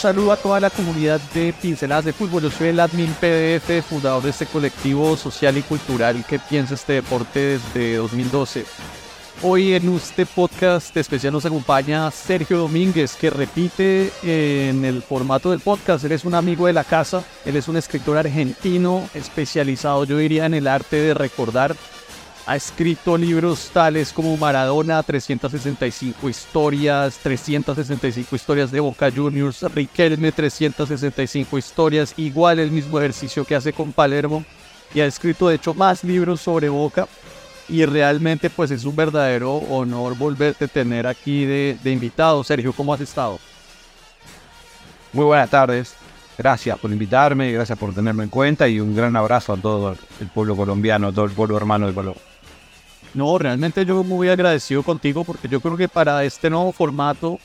saludo a toda la comunidad de Pinceladas de Fútbol. Yo soy el admin PDF, fundador de este colectivo social y cultural que piensa este deporte desde 2012. Hoy en este podcast especial nos acompaña Sergio Domínguez, que repite en el formato del podcast. Él es un amigo de la casa, él es un escritor argentino especializado, yo diría, en el arte de recordar ha escrito libros tales como Maradona, 365 historias, 365 historias de Boca Juniors, Riquelme, 365 historias, igual el mismo ejercicio que hace con Palermo. Y ha escrito de hecho más libros sobre Boca. Y realmente pues es un verdadero honor volverte a tener aquí de, invitado. Sergio, ¿cómo has estado? Muy buenas tardes gracias por invitarme, gracias por tenerme en cuenta y un gran abrazo a todo el pueblo colombiano, a todo el pueblo hermano de Colombia. No, realmente yo muy agradecido contigo porque yo creo que para este nuevo formato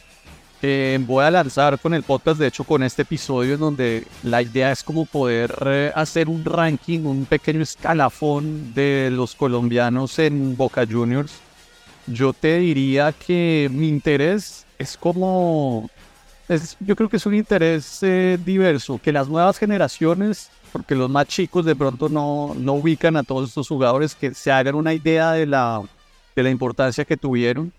eh, voy a lanzar con el podcast, de hecho con este episodio en donde la idea es como poder eh, hacer un ranking, un pequeño escalafón de los colombianos en Boca Juniors. Yo te diría que mi interés es como... Es, yo creo que es un interés eh, diverso, que las nuevas generaciones porque los más chicos de pronto no, no ubican a todos estos jugadores, que se hagan una idea de la, de la importancia que tuvieron,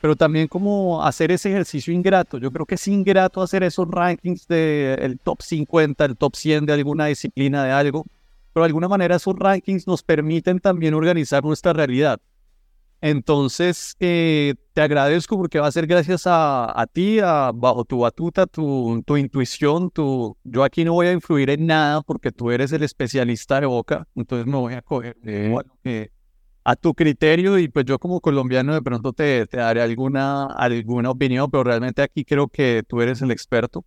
pero también como hacer ese ejercicio ingrato. Yo creo que es ingrato hacer esos rankings del de top 50, el top 100 de alguna disciplina, de algo, pero de alguna manera esos rankings nos permiten también organizar nuestra realidad. Entonces, eh, te agradezco porque va a ser gracias a, a ti, a, bajo tu batuta, tu, tu, intuición, tu... Yo aquí no voy a influir en nada porque tú eres el especialista de boca, entonces me voy a coger sí. bueno, eh, a tu criterio y pues yo como colombiano de pronto te, te, daré alguna, alguna opinión, pero realmente aquí creo que tú eres el experto.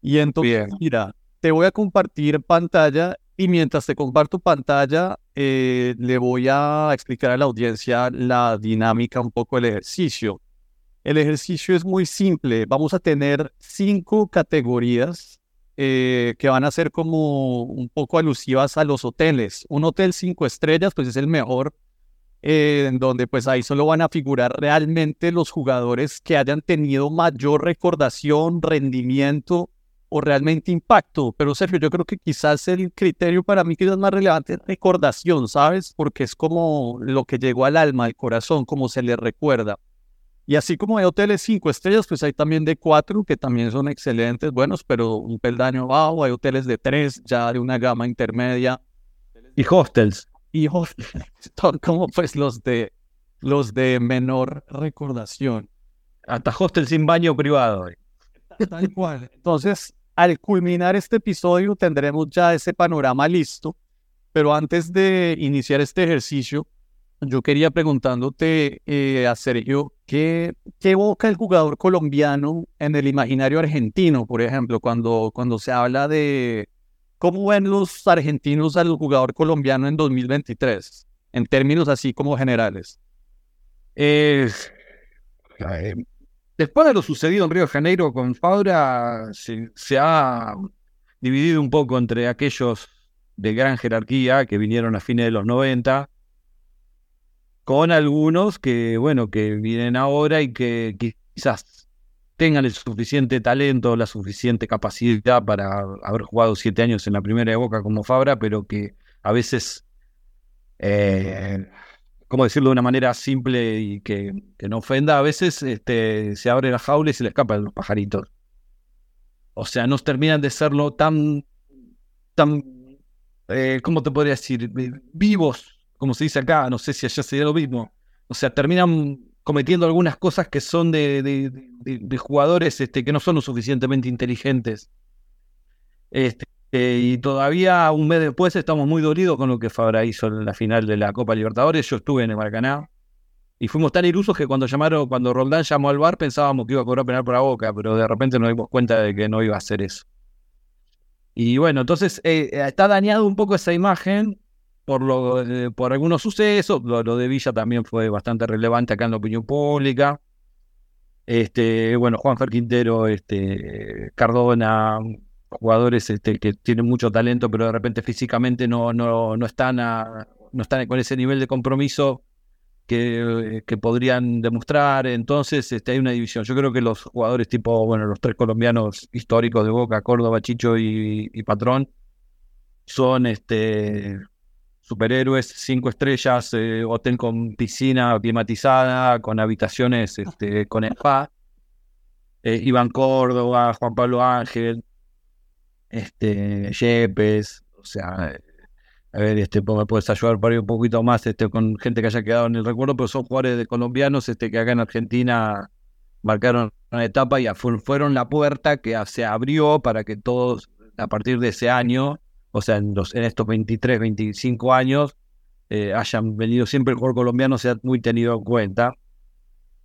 Y entonces, Bien. mira, te voy a compartir pantalla y mientras te comparto pantalla, eh, le voy a explicar a la audiencia la dinámica un poco del ejercicio. El ejercicio es muy simple. Vamos a tener cinco categorías eh, que van a ser como un poco alusivas a los hoteles. Un hotel cinco estrellas, pues es el mejor, eh, en donde pues ahí solo van a figurar realmente los jugadores que hayan tenido mayor recordación, rendimiento o realmente impacto. Pero Sergio, yo creo que quizás el criterio para mí quizás más relevante es recordación, ¿sabes? Porque es como lo que llegó al alma, al corazón, como se le recuerda. Y así como hay hoteles cinco estrellas, pues hay también de cuatro, que también son excelentes, buenos, pero un peldaño bajo. Hay hoteles de tres, ya de una gama intermedia. Y hostels. Y hostels, como pues los de, los de menor recordación. Hasta hostel sin baño privado. Tal cual. Entonces, al culminar este episodio tendremos ya ese panorama listo, pero antes de iniciar este ejercicio, yo quería preguntándote eh, a Sergio, ¿qué, ¿qué, evoca el jugador colombiano en el imaginario argentino, por ejemplo, cuando, cuando se habla de cómo ven los argentinos al jugador colombiano en 2023, en términos así como generales? Eh, Después de lo sucedido en Río de Janeiro con Fabra, se, ha dividido un poco entre aquellos de gran jerarquía que vinieron a fines de los 90, con algunos que, bueno, que vienen ahora y que quizás tengan el suficiente talento, la suficiente capacidad para haber jugado siete años en la primera de Boca como Fabra, pero que a veces eh, ¿cómo decirlo de una manera simple y que, no ofenda? A veces este, se abre la jaula y se le escapan los pajaritos. O sea, no terminan de serlo tan, tan, eh, ¿cómo te podría decir? Vivos, como se dice acá, no sé si allá sería lo mismo. O sea, terminan cometiendo algunas cosas que son de, de, jugadores este, que no son lo suficientemente inteligentes. Este, y todavía un mes después estamos muy dolidos con lo que Fabra hizo en la final de la Copa Libertadores. Yo estuve en el Maracaná y fuimos tan ilusos que cuando llamaron, cuando Roldán llamó al bar pensábamos que iba a cobrar penal por la boca, pero de repente nos dimos cuenta de que no iba a hacer eso. Y bueno, entonces eh, está dañado un poco esa imagen por, lo, eh, por algunos sucesos. Lo, de Villa también fue bastante relevante acá en la opinión pública. Este, bueno, Juan Fer Quintero, este, Cardona, jugadores este, que tienen mucho talento, pero de repente físicamente no, no, no, están, no están con ese nivel de compromiso que, que, podrían demostrar. Entonces, este, hay una división. Yo creo que los jugadores tipo, bueno, los tres colombianos históricos de Boca, Córdoba, Chicho y, Patrón, son este, superhéroes, cinco estrellas, eh, hotel con piscina climatizada, con habitaciones este, con spa. Eh, Iván Córdoba, Juan Pablo Ángel, este, Yepes, o sea, a ver, este, me puedes ayudar para ir un poquito más este, con gente que haya quedado en el recuerdo, pero son jugadores de colombianos este, que acá en Argentina marcaron una etapa y fueron la puerta que se abrió para que todos, a partir de ese año, o sea, en, los, en estos 23, 25 años, eh, hayan venido siempre el jugador colombiano, sea muy tenido en cuenta.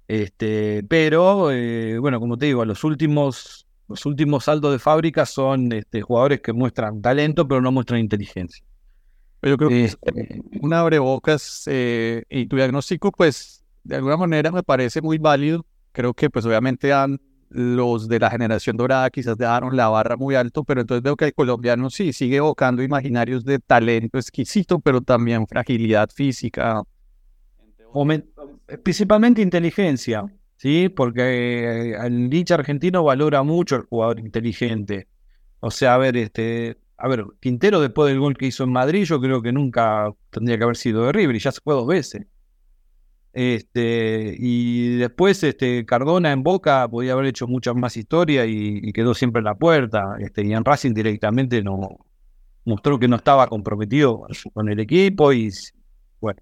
Este, pero, eh, bueno, como te digo, los últimos, los últimos saltos de fábrica son este, jugadores que muestran talento, pero no muestran inteligencia. Yo creo que este, un abrebocas eh, y tu diagnóstico, pues, de alguna manera me parece muy válido. Creo que, pues, obviamente han los de la generación dorada quizás dejaron la barra muy alto, pero entonces veo que el colombiano sí sigue evocando imaginarios de talento exquisito, pero también fragilidad física. Principalmente inteligencia, ¿sí? Porque eh, el dicho argentino valora mucho el jugador inteligente. O sea, a ver, este, a ver, Quintero después del gol que hizo en Madrid, yo creo que nunca tendría que haber sido de River y ya se fue dos veces. Este, y después este, Cardona en Boca podía haber hecho mucha más historia y, quedó siempre en la puerta. Este, y en Racing directamente no mostró que no estaba comprometido con el equipo. Y bueno,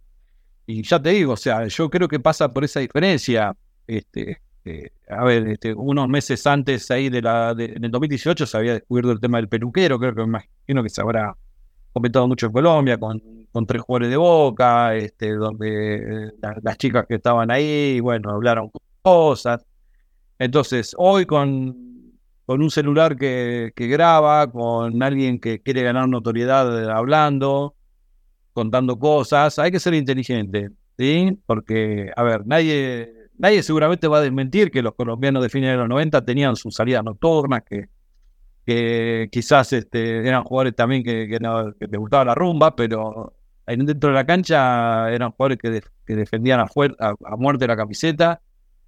y ya te digo, o sea, yo creo que pasa por esa diferencia. Este, eh, a ver, este, unos meses antes ahí de la, de, en el 2018 se había descubierto el tema del peluquero, creo que me imagino que se habrá comentado mucho en Colombia con con tres jugadores de boca, este, donde eh, las chicas que estaban ahí, bueno, hablaron cosas. Entonces, hoy con, con un celular que, que graba, con alguien que quiere ganar notoriedad hablando, contando cosas, hay que ser inteligente, ¿sí? Porque, a ver, nadie, nadie seguramente va a desmentir que los colombianos de fines de los 90 tenían sus salidas nocturnas, que, que quizás este, eran jugadores también que, que, les gustaba la rumba, pero dentro de la cancha eran jugadores que, defendían a, muerte la camiseta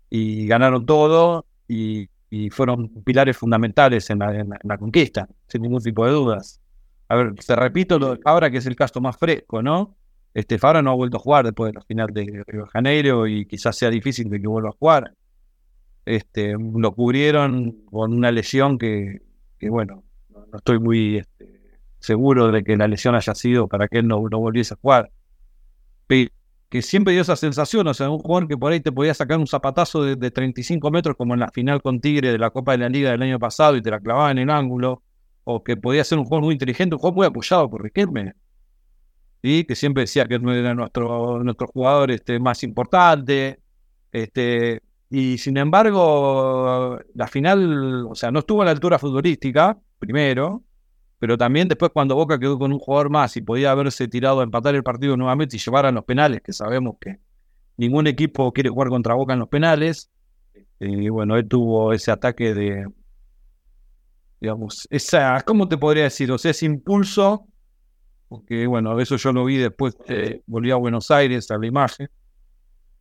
y ganaron todo y, fueron pilares fundamentales en la, conquista, sin ningún tipo de dudas. A ver, te repito lo Fabra, que es el caso más fresco, ¿no? Este Fabra no ha vuelto a jugar después de la final de Río de Janeiro y quizás sea difícil de que vuelva a jugar. Este, lo cubrieron con una lesión que, bueno, no, estoy muy este, seguro de que la lesión haya sido para que él no, volviese a jugar. que siempre dio esa sensación, o sea, un jugador que por ahí te podía sacar un zapatazo de, 35 metros, como en la final con Tigre de la Copa de la Liga del año pasado y te la clavaba en el ángulo, o que podía ser un jugador muy inteligente, un jugador muy apoyado por Riquelme, ¿sí? que siempre decía que no era nuestro, nuestro jugador este, más importante, este, y sin embargo, la final, o sea, no estuvo a la altura futbolística, primero, pero también después cuando Boca quedó con un jugador más y podía haberse tirado a empatar el partido nuevamente y llevar a los penales, que sabemos que ningún equipo quiere jugar contra Boca en los penales, y eh, bueno, él tuvo ese ataque de, digamos, esa, ¿cómo te podría decir? O sea, ese impulso, porque bueno, eso yo lo vi después, volví a Buenos Aires a la imagen,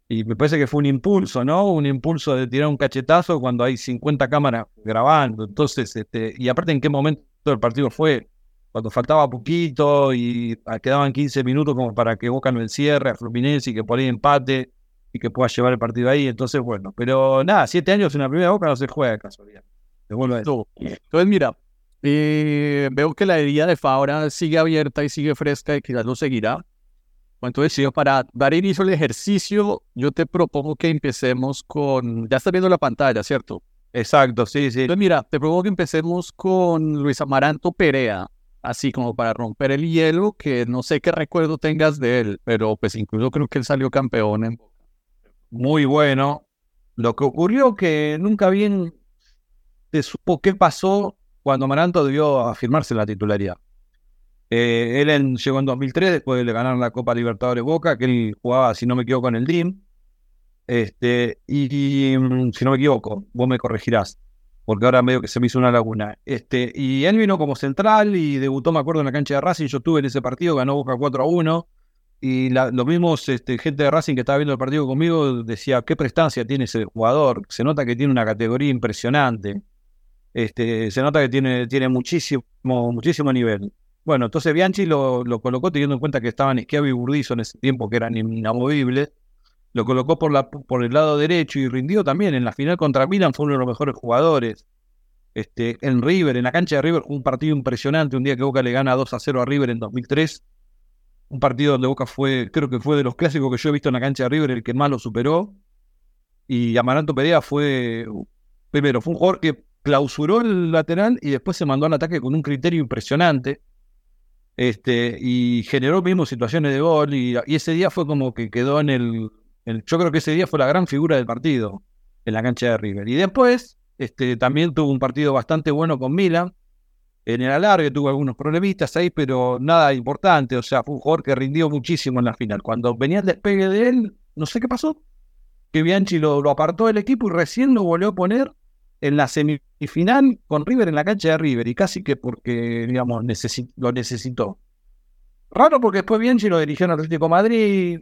Y me parece que fue un impulso, ¿no? Un impulso de tirar un cachetazo cuando hay 50 cámaras grabando. Entonces, este, y aparte, ¿en qué momento el partido fue? Cuando faltaba poquito y ah, quedaban 15 minutos como para que Boca no encierre a Fluminense y que por ahí empate y que pueda llevar el partido ahí. Entonces, bueno, pero nada, siete años en la primera Boca no se juega de casualidad. Entonces, mira, eh, veo que la herida de Fabra sigue abierta y sigue fresca y quizás lo seguirá. Entonces, para dar inicio al ejercicio, yo te propongo que empecemos con. Ya estás viendo la pantalla, ¿cierto? Exacto, sí, sí. Entonces, mira, te propongo que empecemos con Luis Amaranto Perea, así como para romper el hielo, que no sé qué recuerdo tengas de él, pero pues incluso creo que él salió campeón en Muy bueno. Lo que ocurrió que nunca bien te supo qué pasó cuando Amaranto debió afirmarse en la titularidad. Eh, él llegó en 2003 después de ganar la Copa Libertadores Boca, que él jugaba, si no me equivoco, en el DIM. Este, y, mm, si no me equivoco, vos me corregirás, porque ahora medio que se me hizo una laguna. Este, y él vino como central y debutó, me acuerdo, en la cancha de Racing. Yo estuve en ese partido, ganó Boca 4 a 1. Y los mismos este, gente de Racing que estaba viendo el partido conmigo decía, qué prestancia tiene ese jugador. Se nota que tiene una categoría impresionante. Este, se nota que tiene, tiene muchísimo, muchísimo nivel. Bueno, entonces Bianchi lo, lo colocó teniendo en cuenta que estaban Esquiavo y Burdizo en ese tiempo, que eran inamovibles. Lo colocó por, la, por el lado derecho y rindió también. En la final contra Milan fue uno de los mejores jugadores. Este, en River, en la cancha de River, un partido impresionante. Un día que Boca le gana 2 a 0 a River en 2003. Un partido donde Boca fue, creo que fue de los clásicos que yo he visto en la cancha de River, el que más lo superó. Y Amaranto Perea fue, primero, fue un jugador que clausuró el lateral y después se mandó al ataque con un criterio impresionante. Este, y generó mismo situaciones de gol. Y, ese día fue como que quedó en el, Yo creo que ese día fue la gran figura del partido en la cancha de River. Y después este, también tuvo un partido bastante bueno con Milan. En el alargue tuvo algunos problemitas ahí, pero nada importante. O sea, fue un jugador que rindió muchísimo en la final. Cuando venía el despegue de él, no sé qué pasó. Que Bianchi lo, lo apartó del equipo y recién lo volvió a poner en la semifinal con River en la cancha de River y casi que porque, digamos, lo necesitó. Raro porque después Bianchi lo dirigió en Atlético Madrid,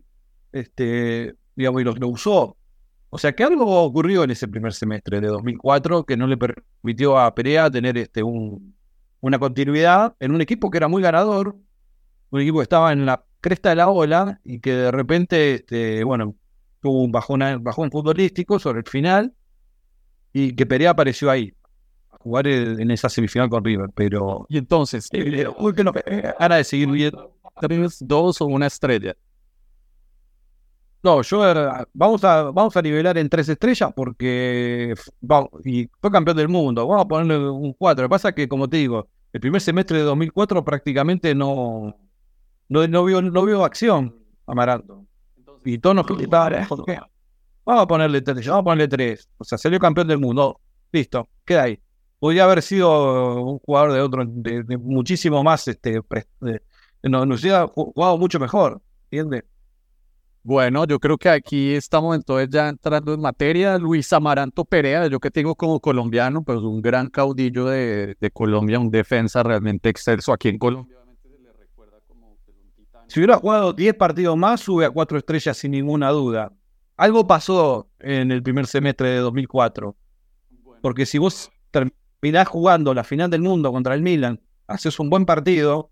este, digamos, y lo, lo, usó. O sea que algo ocurrió en ese primer semestre de 2004 que no le permitió a Perea tener este, un, una continuidad en un equipo que era muy ganador, un equipo que estaba en la cresta de la ola y que de repente, este, bueno, tuvo un bajón, bajón futbolístico sobre el final y que Perea apareció ahí a jugar en esa semifinal con River, pero... Y entonces, eh, uy, que no, gana de seguir viendo dos o una estrella. No, yo vamos a vamos a nivelar en tres estrellas porque y fue campeón del mundo. Vamos a ponerle un cuatro. Lo que pasa es que, como te digo, el primer semestre de 2004 prácticamente no no, no vio no vio acción Amaranto. Y todos nos Vamos a ponerle tres, vamos a ponerle tres. O sea, salió campeón del mundo. Listo, queda ahí. Podría haber sido un jugador de otro, de, muchísimo más, este, nos, hubiera jugado mucho mejor, ¿entiendes? Bueno, yo creo que aquí estamos entonces ya entrando en materia. Luis Amaranto Perea, yo que tengo como colombiano, pues un gran caudillo de, Colombia, un defensa realmente excelso aquí en Colombia. Si hubiera jugado 10 partidos más, sube a cuatro estrellas sin ninguna duda algo pasó en el primer semestre de 2004. Porque si vos terminás jugando la final del mundo contra el Milan, haces un buen partido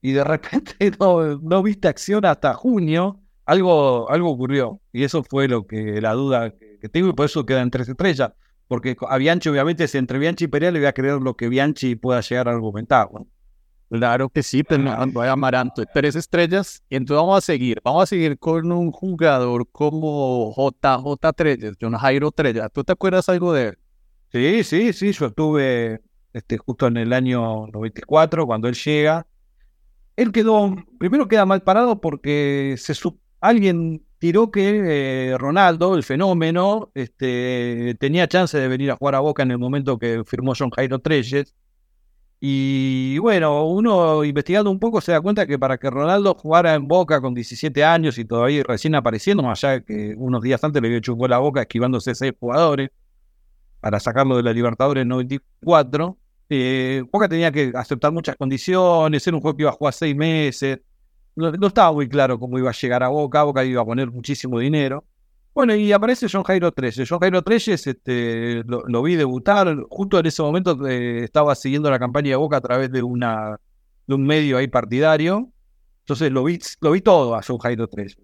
y de repente no, viste acción hasta junio, algo, algo ocurrió. Y eso fue lo que la duda que, tengo y por eso queda en tres estrellas. Porque a Bianchi, obviamente, si entre Bianchi y Perea le voy a creer lo que Bianchi pueda llegar a argumentar. Claro que sí, pero a Amaranto, tres estrellas. Y entonces vamos a seguir. Vamos a seguir con un jugador como JJ Treyes, John Jairo Treyes. ¿Tú te acuerdas algo de él? Sí, sí, sí. Yo estuve este, justo en el año 94, cuando él llega. Él quedó, primero queda mal parado porque se alguien tiró que eh, Ronaldo, el fenómeno, este, tenía chance de venir a jugar a Boca en el momento que firmó John Jairo Treyes y bueno, uno investigando un poco se da cuenta que para que Ronaldo jugara en Boca con 17 años y todavía recién apareciendo, más allá que unos días antes le había hecho un gol a Boca esquivándose seis jugadores para sacarlo de la Libertadores en 94, eh, Boca tenía que aceptar muchas condiciones, era un juego que iba a jugar seis meses, no, estaba muy claro cómo iba a llegar a Boca, Boca iba a poner muchísimo dinero. Bueno, y aparece John Jairo Treyes. John Jairo Treyes este, lo, vi debutar. Justo en ese momento eh, estaba siguiendo la campaña de Boca a través de, una, de un medio ahí partidario. Entonces lo vi, lo vi todo a John Jairo Treyes.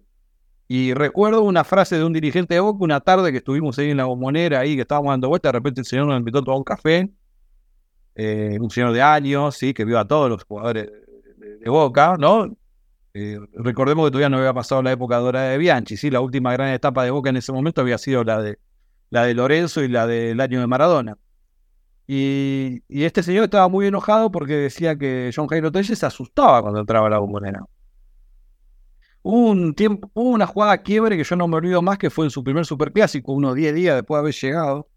Y recuerdo una frase de un dirigente de Boca una tarde que estuvimos ahí en la bombonera, ahí que estábamos dando vuelta. De repente el señor nos invitó a tomar un café. Eh, un señor de años, sí, que vio a todos los jugadores de Boca, ¿no? Eh, recordemos que todavía no había pasado la época dorada de Bianchi, ¿sí? La última gran etapa de Boca en ese momento había sido la de, la de Lorenzo y la del año de Maradona. Y, este señor estaba muy enojado porque decía que John Jairo Telles se asustaba cuando entraba a la bombonera. Un tiempo, hubo una jugada quiebre que yo no me olvido más que fue en su primer superclásico, unos 10 días después de haber llegado,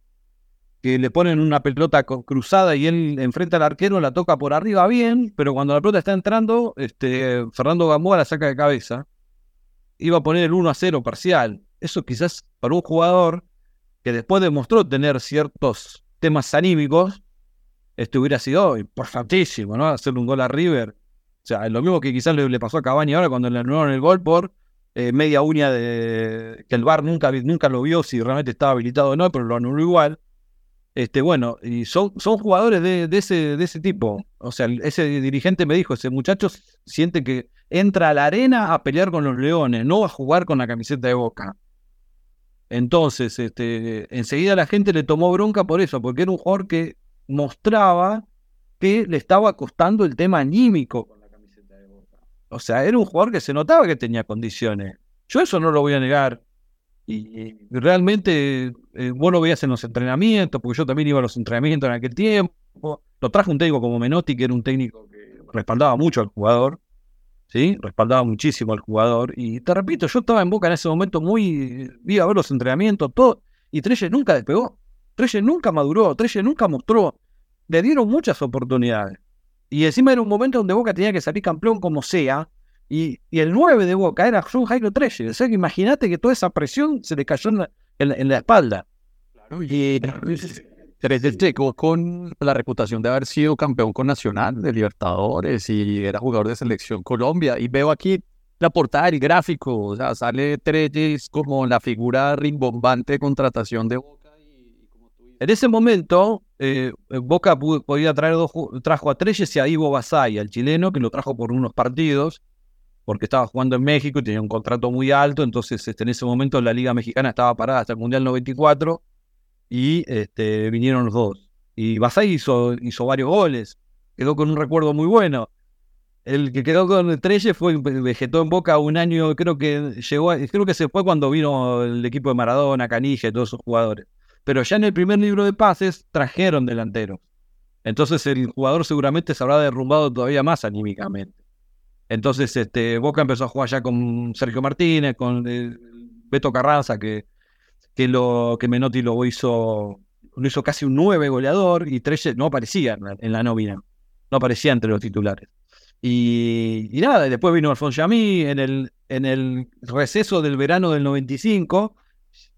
que le ponen una pelota cruzada y él enfrenta al arquero, la toca por arriba bien, pero cuando la pelota está entrando, este, Fernando Gamboa la saca de cabeza. Iba a poner el 1 a 0 parcial. Eso quizás para un jugador que después demostró tener ciertos temas anímicos, esto hubiera sido importantísimo, ¿no? Hacerle un gol a River. O sea, lo mismo que quizás le, pasó a Cavani ahora cuando le anularon el gol por eh, media uña de que el VAR nunca, nunca lo vio si realmente estaba habilitado o no, pero lo anuló igual. Este, bueno, y son, son jugadores de, ese, de ese tipo. O sea, ese dirigente me dijo, ese muchacho siente que entra a la arena a pelear con los leones, no a jugar con la camiseta de boca. Entonces, este, enseguida la gente le tomó bronca por eso, porque era un jugador que mostraba que le estaba costando el tema anímico de. O sea, era un jugador que se notaba que tenía condiciones. Yo eso no lo voy a negar. Y, realmente eh, vos lo veías en los entrenamientos, porque yo también iba a los entrenamientos en aquel tiempo. Lo trajo un técnico como Menotti, que era un técnico que respaldaba mucho al jugador, ¿sí? Respaldaba muchísimo al jugador. Y te repito, yo estaba en Boca en ese momento muy... Vi a ver los entrenamientos, todo. Y Trelle nunca despegó. Trelle nunca maduró. Trelle nunca mostró. Le dieron muchas oportunidades. Y encima era un momento donde Boca tenía que salir campeón como sea. Y, el 9 de Boca era John Jairo Trelle. O sea que imagínate que toda esa presión se le cayó en la, espalda. Claro, y llegó con la reputación de haber sido campeón con Nacional de Libertadores y era jugador de selección Colombia. Y veo aquí la portada del gráfico, o sea, sale Trelles como la figura rimbombante de contratación de Boca. En ese momento, eh, Boca podía traer dos, trajo a Trelles y a Ivo Basay, al chileno, que lo trajo por unos partidos porque estaba jugando en México y tenía un contrato muy alto, entonces este, en ese momento la Liga Mexicana estaba parada hasta el Mundial 94 y este, vinieron los dos. Y Basay hizo, varios goles, quedó con un recuerdo muy bueno. El que quedó con Trelle fue, vegetó en Boca un año, creo que llegó, creo que se fue cuando vino el equipo de Maradona, Canilla y todos esos jugadores. Pero ya en el primer libro de pases trajeron delanteros. Entonces el jugador seguramente se habrá derrumbado todavía más anímicamente. Entonces, este, Boca empezó a jugar ya con Sergio Martínez, con eh, Beto Carranza, que, que, lo, que Menotti lo hizo, lo hizo casi un nueve goleador y Trelle no aparecía en la, nómina, no aparecía entre los titulares. Y, y nada, después vino Alfonso Yamí en el, en el receso del verano del 95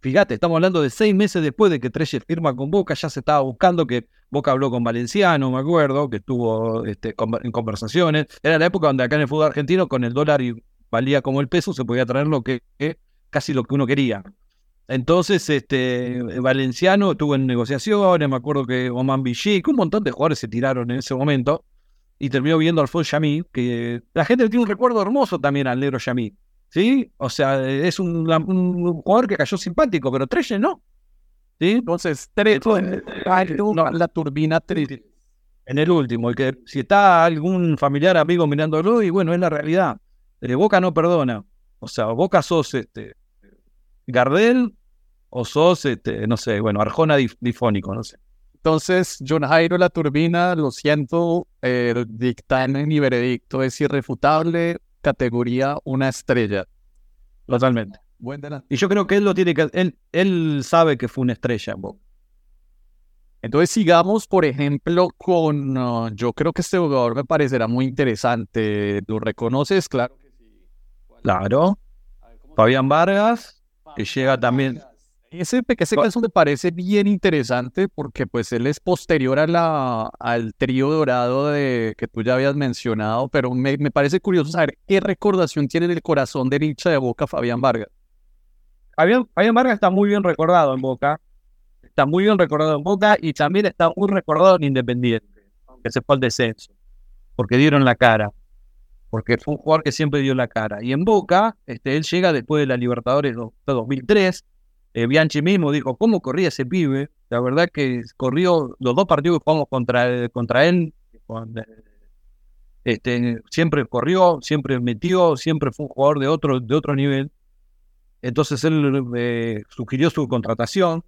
Fíjate, estamos hablando de seis meses después de que Trelle firma con Boca, ya se estaba buscando que Boca habló con Valenciano, me acuerdo, que estuvo este, en conversaciones. Era la época donde acá en el fútbol argentino, con el dólar y valía como el peso, se podía traer lo que, casi lo que uno quería. Entonces, este, Valenciano estuvo en negociaciones, me acuerdo que Oman Vichy, un montón de jugadores se tiraron en ese momento, y terminó viendo Alfonso Yamí, que la gente tiene un recuerdo hermoso también al negro Yamí. ¿Sí? O sea, es un, jugador que cayó simpático, pero Trelle no. ¿Sí? Entonces, Trelle, no, la turbina Trelle. En el último, el que si está algún familiar amigo mirándolo, y bueno, es la realidad. Eh, Boca no perdona. O sea, Boca sos este Gardel o sos, este, no sé, bueno, Arjona difónico, no sé. Entonces, John Jairo La Turbina, lo siento, el dictamen y veredicto es irrefutable categoría una estrella. Totalmente. y yo creo que él lo tiene que. Él, él sabe que fue una estrella Entonces sigamos, por ejemplo, con. Uh, yo creo que este jugador me parecerá muy interesante. ¿Lo reconoces? Claro que sí. Claro. Fabián Vargas, que llega también. Ese, ese caso me parece bien interesante porque pues él es posterior a la, al trío dorado de, que tú ya habías mencionado, pero me, me parece curioso saber qué recordación tiene en el corazón de hincha de Boca Fabián Vargas. Fabián, Vargas está muy bien recordado en Boca. Está muy bien recordado en Boca y también está muy recordado en Independiente, aunque se fue al descenso, porque dieron la cara. Porque fue un jugador que siempre dio la cara. Y en Boca, este, él llega después de la Libertadores de 2003. Eh, Bianchi mismo dijo, ¿cómo corría ese pibe? La verdad que corrió los dos partidos que jugamos contra, contra él. Este, siempre corrió, siempre metió, siempre fue un jugador de otro, de otro nivel. Entonces él eh, sugirió su contratación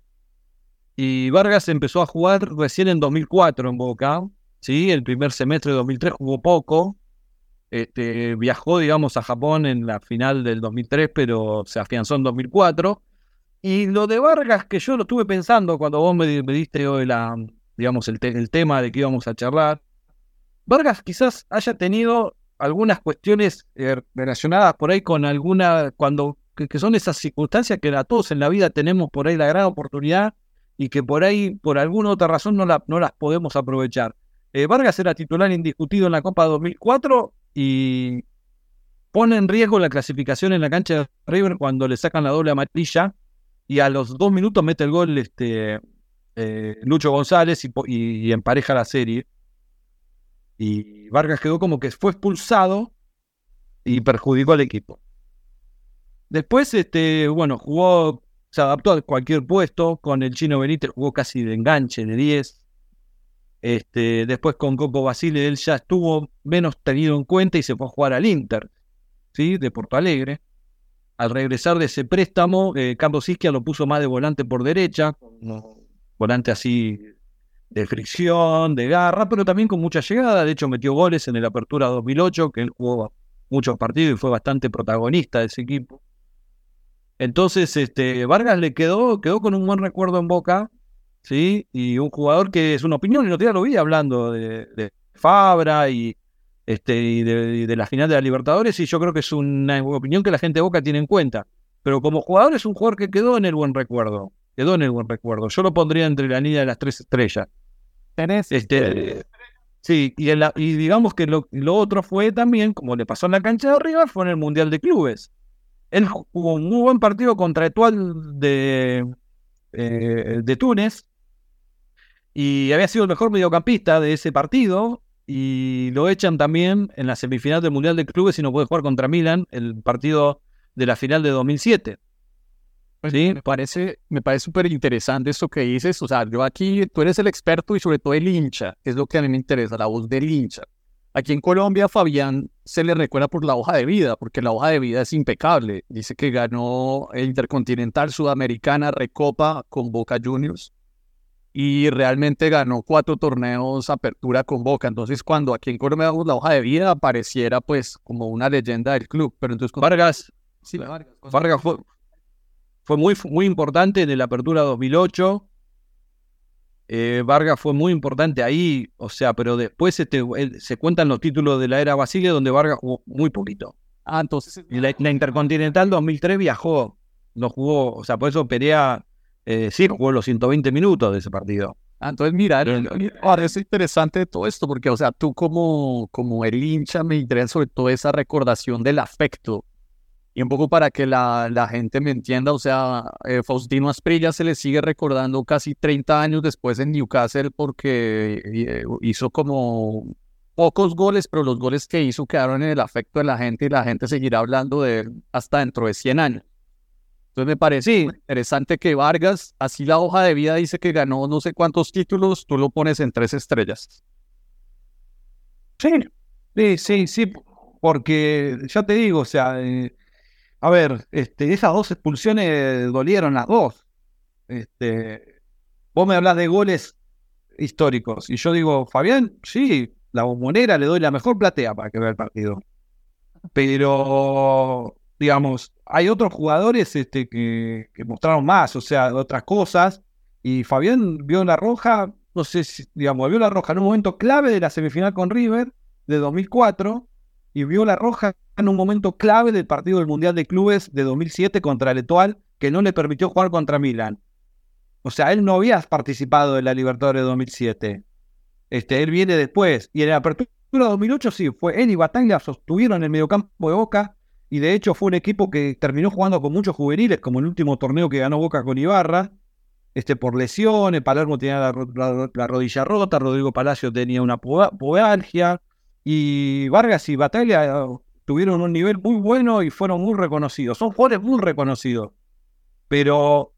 y Vargas empezó a jugar recién en 2004 en Boca. ¿sí? El primer semestre de 2003 jugó poco. Este, viajó, digamos, a Japón en la final del 2003, pero se afianzó en 2004. Y lo de Vargas, que yo lo estuve pensando cuando vos me, diste hoy la, digamos, el, el tema de que íbamos a charlar. Vargas quizás haya tenido algunas cuestiones eh, relacionadas por ahí con alguna, cuando que, son esas circunstancias que a todos en la vida tenemos por ahí la gran oportunidad y que por ahí, por alguna otra razón, no, la, no las podemos aprovechar. Eh, Vargas era titular indiscutido en la Copa 2004 y pone en riesgo la clasificación en la cancha de River cuando le sacan la doble amarilla y a los dos minutos mete el gol este, eh, Lucho González y, empareja la serie. Y Vargas quedó como que fue expulsado y perjudicó al equipo. Después, este, bueno, jugó, se adaptó a cualquier puesto. Con el Chino Benítez jugó casi de enganche, de 10. Este, después con Coco Basile él ya estuvo menos tenido en cuenta y se fue a jugar al Inter, ¿sí? de Porto Alegre. Al regresar de ese préstamo, eh, Carlos Isquia lo puso más de volante por derecha, volante así de fricción, de garra, pero también con mucha llegada. De hecho, metió goles en el Apertura 2008, que él jugó muchos partidos y fue bastante protagonista de ese equipo. Entonces, este, Vargas le quedó, quedó con un buen recuerdo en Boca, ¿sí? Y un jugador que es una opinión, y no te lo vi hablando de, Fabra y, este, y de, la final de la Libertadores, y yo creo que es una opinión que la gente de Boca tiene en cuenta. Pero como jugador es un jugador que quedó en el buen recuerdo, quedó en el buen recuerdo. Yo lo pondría entre la línea de las tres estrellas. Tenés. Este, sí, y, y digamos que lo, lo, otro fue también, como le pasó en la cancha de River, fue en el Mundial de Clubes. Él jugó un muy buen partido contra Etual de, eh, de Túnez y había sido el mejor mediocampista de ese partido y lo echan también en la semifinal del Mundial de Clubes y no puede jugar contra Milan, el partido de la final de 2007. Pues ¿Sí? Me parece, me parece súper interesante eso que dices. O sea, yo aquí, tú eres el experto y sobre todo el hincha, es lo que a mí me interesa, la voz del hincha. Aquí en Colombia, Fabián se le recuerda por la hoja de vida, porque la hoja de vida es impecable. Dice que ganó el Intercontinental Sudamericana Recopa con Boca Juniors y realmente ganó cuatro torneos apertura con Boca. Entonces, cuando aquí en Colombia vemos la hoja de vida, pareciera pues como una leyenda del club. Pero entonces, Vargas, sí, Vargas, Vargas fue, fue muy, muy importante en la apertura 2008 eh, Vargas fue muy importante ahí, o sea, pero después este, se cuentan los títulos de la era Basile donde Vargas jugó muy poquito. Ah, entonces. la, Intercontinental 2003 viajó, no jugó, o sea, por eso Perea eh, sí jugó los 120 minutos de ese partido. Ah, entonces mira, ahora es interesante todo esto, porque, o sea, tú como, como el hincha me interesa sobre todo esa recordación del afecto y un poco para que la, la gente me entienda, o sea, eh, Faustino Asprilla se le sigue recordando casi 30 años después en Newcastle porque eh, hizo como pocos goles, pero los goles que hizo quedaron en el afecto de la gente y la gente seguirá hablando de él hasta dentro de 100 años. Entonces me parece interesante que Vargas, así la hoja de vida dice que ganó no sé cuántos títulos, tú lo pones en tres estrellas. Sí, sí, sí, sí, porque ya te digo, o sea, eh, a ver, este, esas dos expulsiones dolieron las dos. Este, vos me hablas de goles históricos y yo digo, Fabián, sí, la bombonera le doy la mejor platea para que vea el partido. Pero, digamos, hay otros jugadores este, que, mostraron más, o sea, otras cosas. Y Fabián vio la roja, no sé si, digamos, vio la roja en un momento clave de la semifinal con River de 2004 y vio la roja en un momento clave del partido del Mundial de Clubes de 2007 contra el Etoile, que no le permitió jugar contra Milan. O sea, él no había participado en la Libertadores de 2007. Este, él viene después. Y en la apertura de 2008 sí, fue él y Bataglia sostuvieron el mediocampo de Boca y de hecho fue un equipo que terminó jugando con muchos juveniles, como el último torneo que ganó Boca con Ibarra, este, por lesiones, Palermo tenía la, rodilla rota, Rodrigo Palacio tenía una poalgia, y Vargas y Batalla tuvieron un nivel muy bueno y fueron muy reconocidos. Son jugadores muy reconocidos. Pero,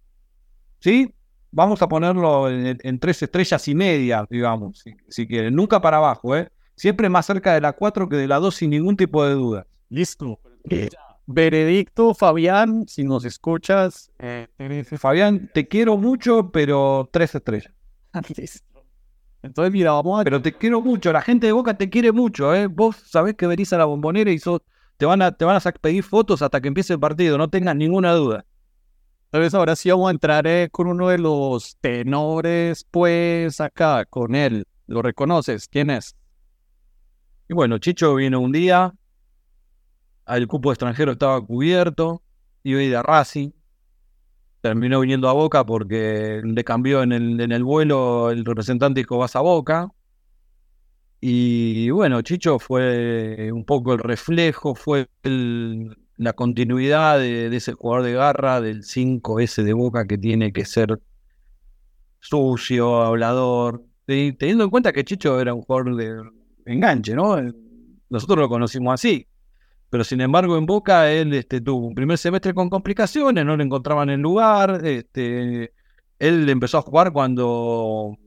¿sí? Vamos a ponerlo en, tres estrellas y media, digamos, si, quieren. Nunca para abajo, ¿eh? Siempre más cerca de la cuatro que de la dos sin ningún tipo de duda. Listo. Eh, veredicto, Fabián, si nos escuchas. Eh, Fabián, te quiero mucho, pero tres estrellas. Entonces, mira, vamos a... Pero te quiero mucho, la gente de Boca te quiere mucho, ¿eh? Vos sabés que venís a la bombonera y te, van a, te van a pedir fotos hasta que empiece el partido, no tengas ninguna duda. Entonces ahora sí vamos a entrar eh, con uno de los tenores, pues acá, con él. ¿Lo reconoces? ¿Quién es? Y bueno, Chicho vino un día, el cupo extranjero estaba cubierto, iba a ir a terminó viniendo a Boca porque le cambió en el, en el vuelo el representante dijo vas a Boca. Y bueno, Chicho fue un poco el reflejo, fue la continuidad de, ese jugador de garra, del 5S de Boca que tiene que ser sucio, hablador. teniendo en cuenta que Chicho era un jugador de enganche, ¿no? Nosotros lo conocimos así. Pero sin embargo, en Boca él este, tuvo un primer semestre con complicaciones, no le encontraban el lugar. Este, él empezó a jugar cuando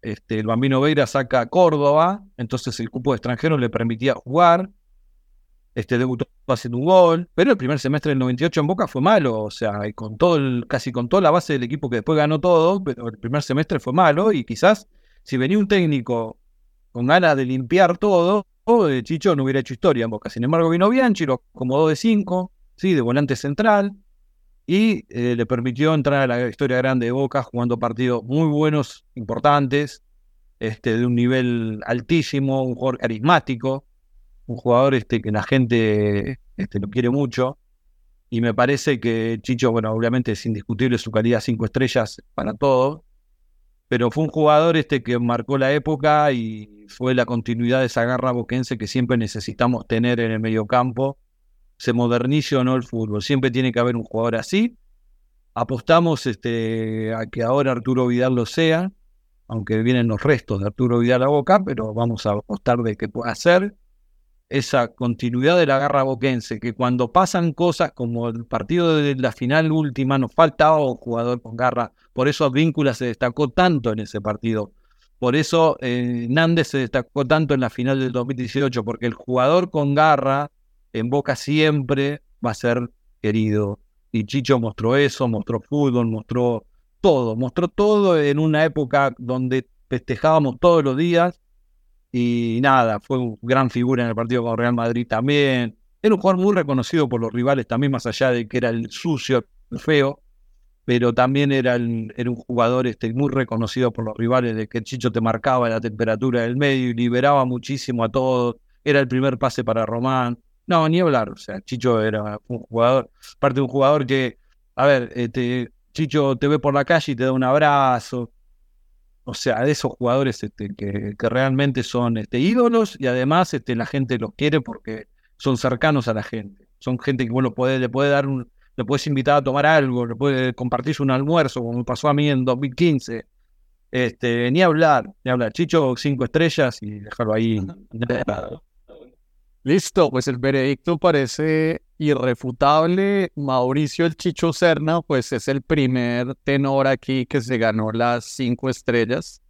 este, el Bambino Veira saca a Córdoba, entonces el cupo de extranjero le permitía jugar. Este, debutó haciendo un gol, pero el primer semestre del 98 en Boca fue malo, o sea, con todo el, casi con toda la base del equipo que después ganó todo, pero el primer semestre fue malo y quizás si venía un técnico con ganas de limpiar todo, de Chicho no hubiera hecho historia en Boca. Sin embargo, vino Bianchi, lo acomodó de 5, ¿sí? de volante central, y eh, le permitió entrar a la historia grande de Boca jugando partidos muy buenos, importantes, este, de un nivel altísimo, un jugador carismático, un jugador este, que la gente este, lo quiere mucho. Y me parece que Chicho, bueno, obviamente es indiscutible su calidad 5 estrellas para todo, pero fue un jugador este que marcó la época y fue la continuidad de esa garra boquense que siempre necesitamos tener en el mediocampo. Se modernice o no el fútbol, siempre tiene que haber un jugador así. Apostamos este, a que ahora Arturo Vidal lo sea, aunque vienen los restos de Arturo Vidal a boca, pero vamos a apostar de que pueda ser esa continuidad de la garra boquense, que cuando pasan cosas como el partido de la final última, nos faltaba un jugador con garra, por eso Advíncula se destacó tanto en ese partido, por eso eh, Nández se destacó tanto en la final del 2018, porque el jugador con garra en Boca siempre va a ser querido. Y Chicho mostró eso, mostró fútbol, mostró todo, mostró todo en una época donde festejábamos todos los días y nada, fue un gran figura en el partido con Real Madrid también. Era un jugador muy reconocido por los rivales también, más allá de que era el sucio, el feo, pero también era, era un jugador este, muy reconocido por los rivales, de que Chicho te marcaba la temperatura del medio y liberaba muchísimo a todos. Era el primer pase para Román. No, ni hablar. O sea, Chicho era un jugador, parte de un jugador que, a ver, este, Chicho te ve por la calle y te da un abrazo o sea, de esos jugadores este, que, realmente son este, ídolos y además este, la gente los quiere porque son cercanos a la gente. Son gente que bueno, puede, le puede dar un, le puedes invitar a tomar algo, le puede compartirse un almuerzo, como me pasó a mí en 2015. Este, ni hablar, ni hablar. Chicho, cinco estrellas y dejarlo ahí. Listo, pues el veredicto parece irrefutable. Mauricio el Chicho Serna, pues es el primer tenor aquí que se ganó las cinco estrellas.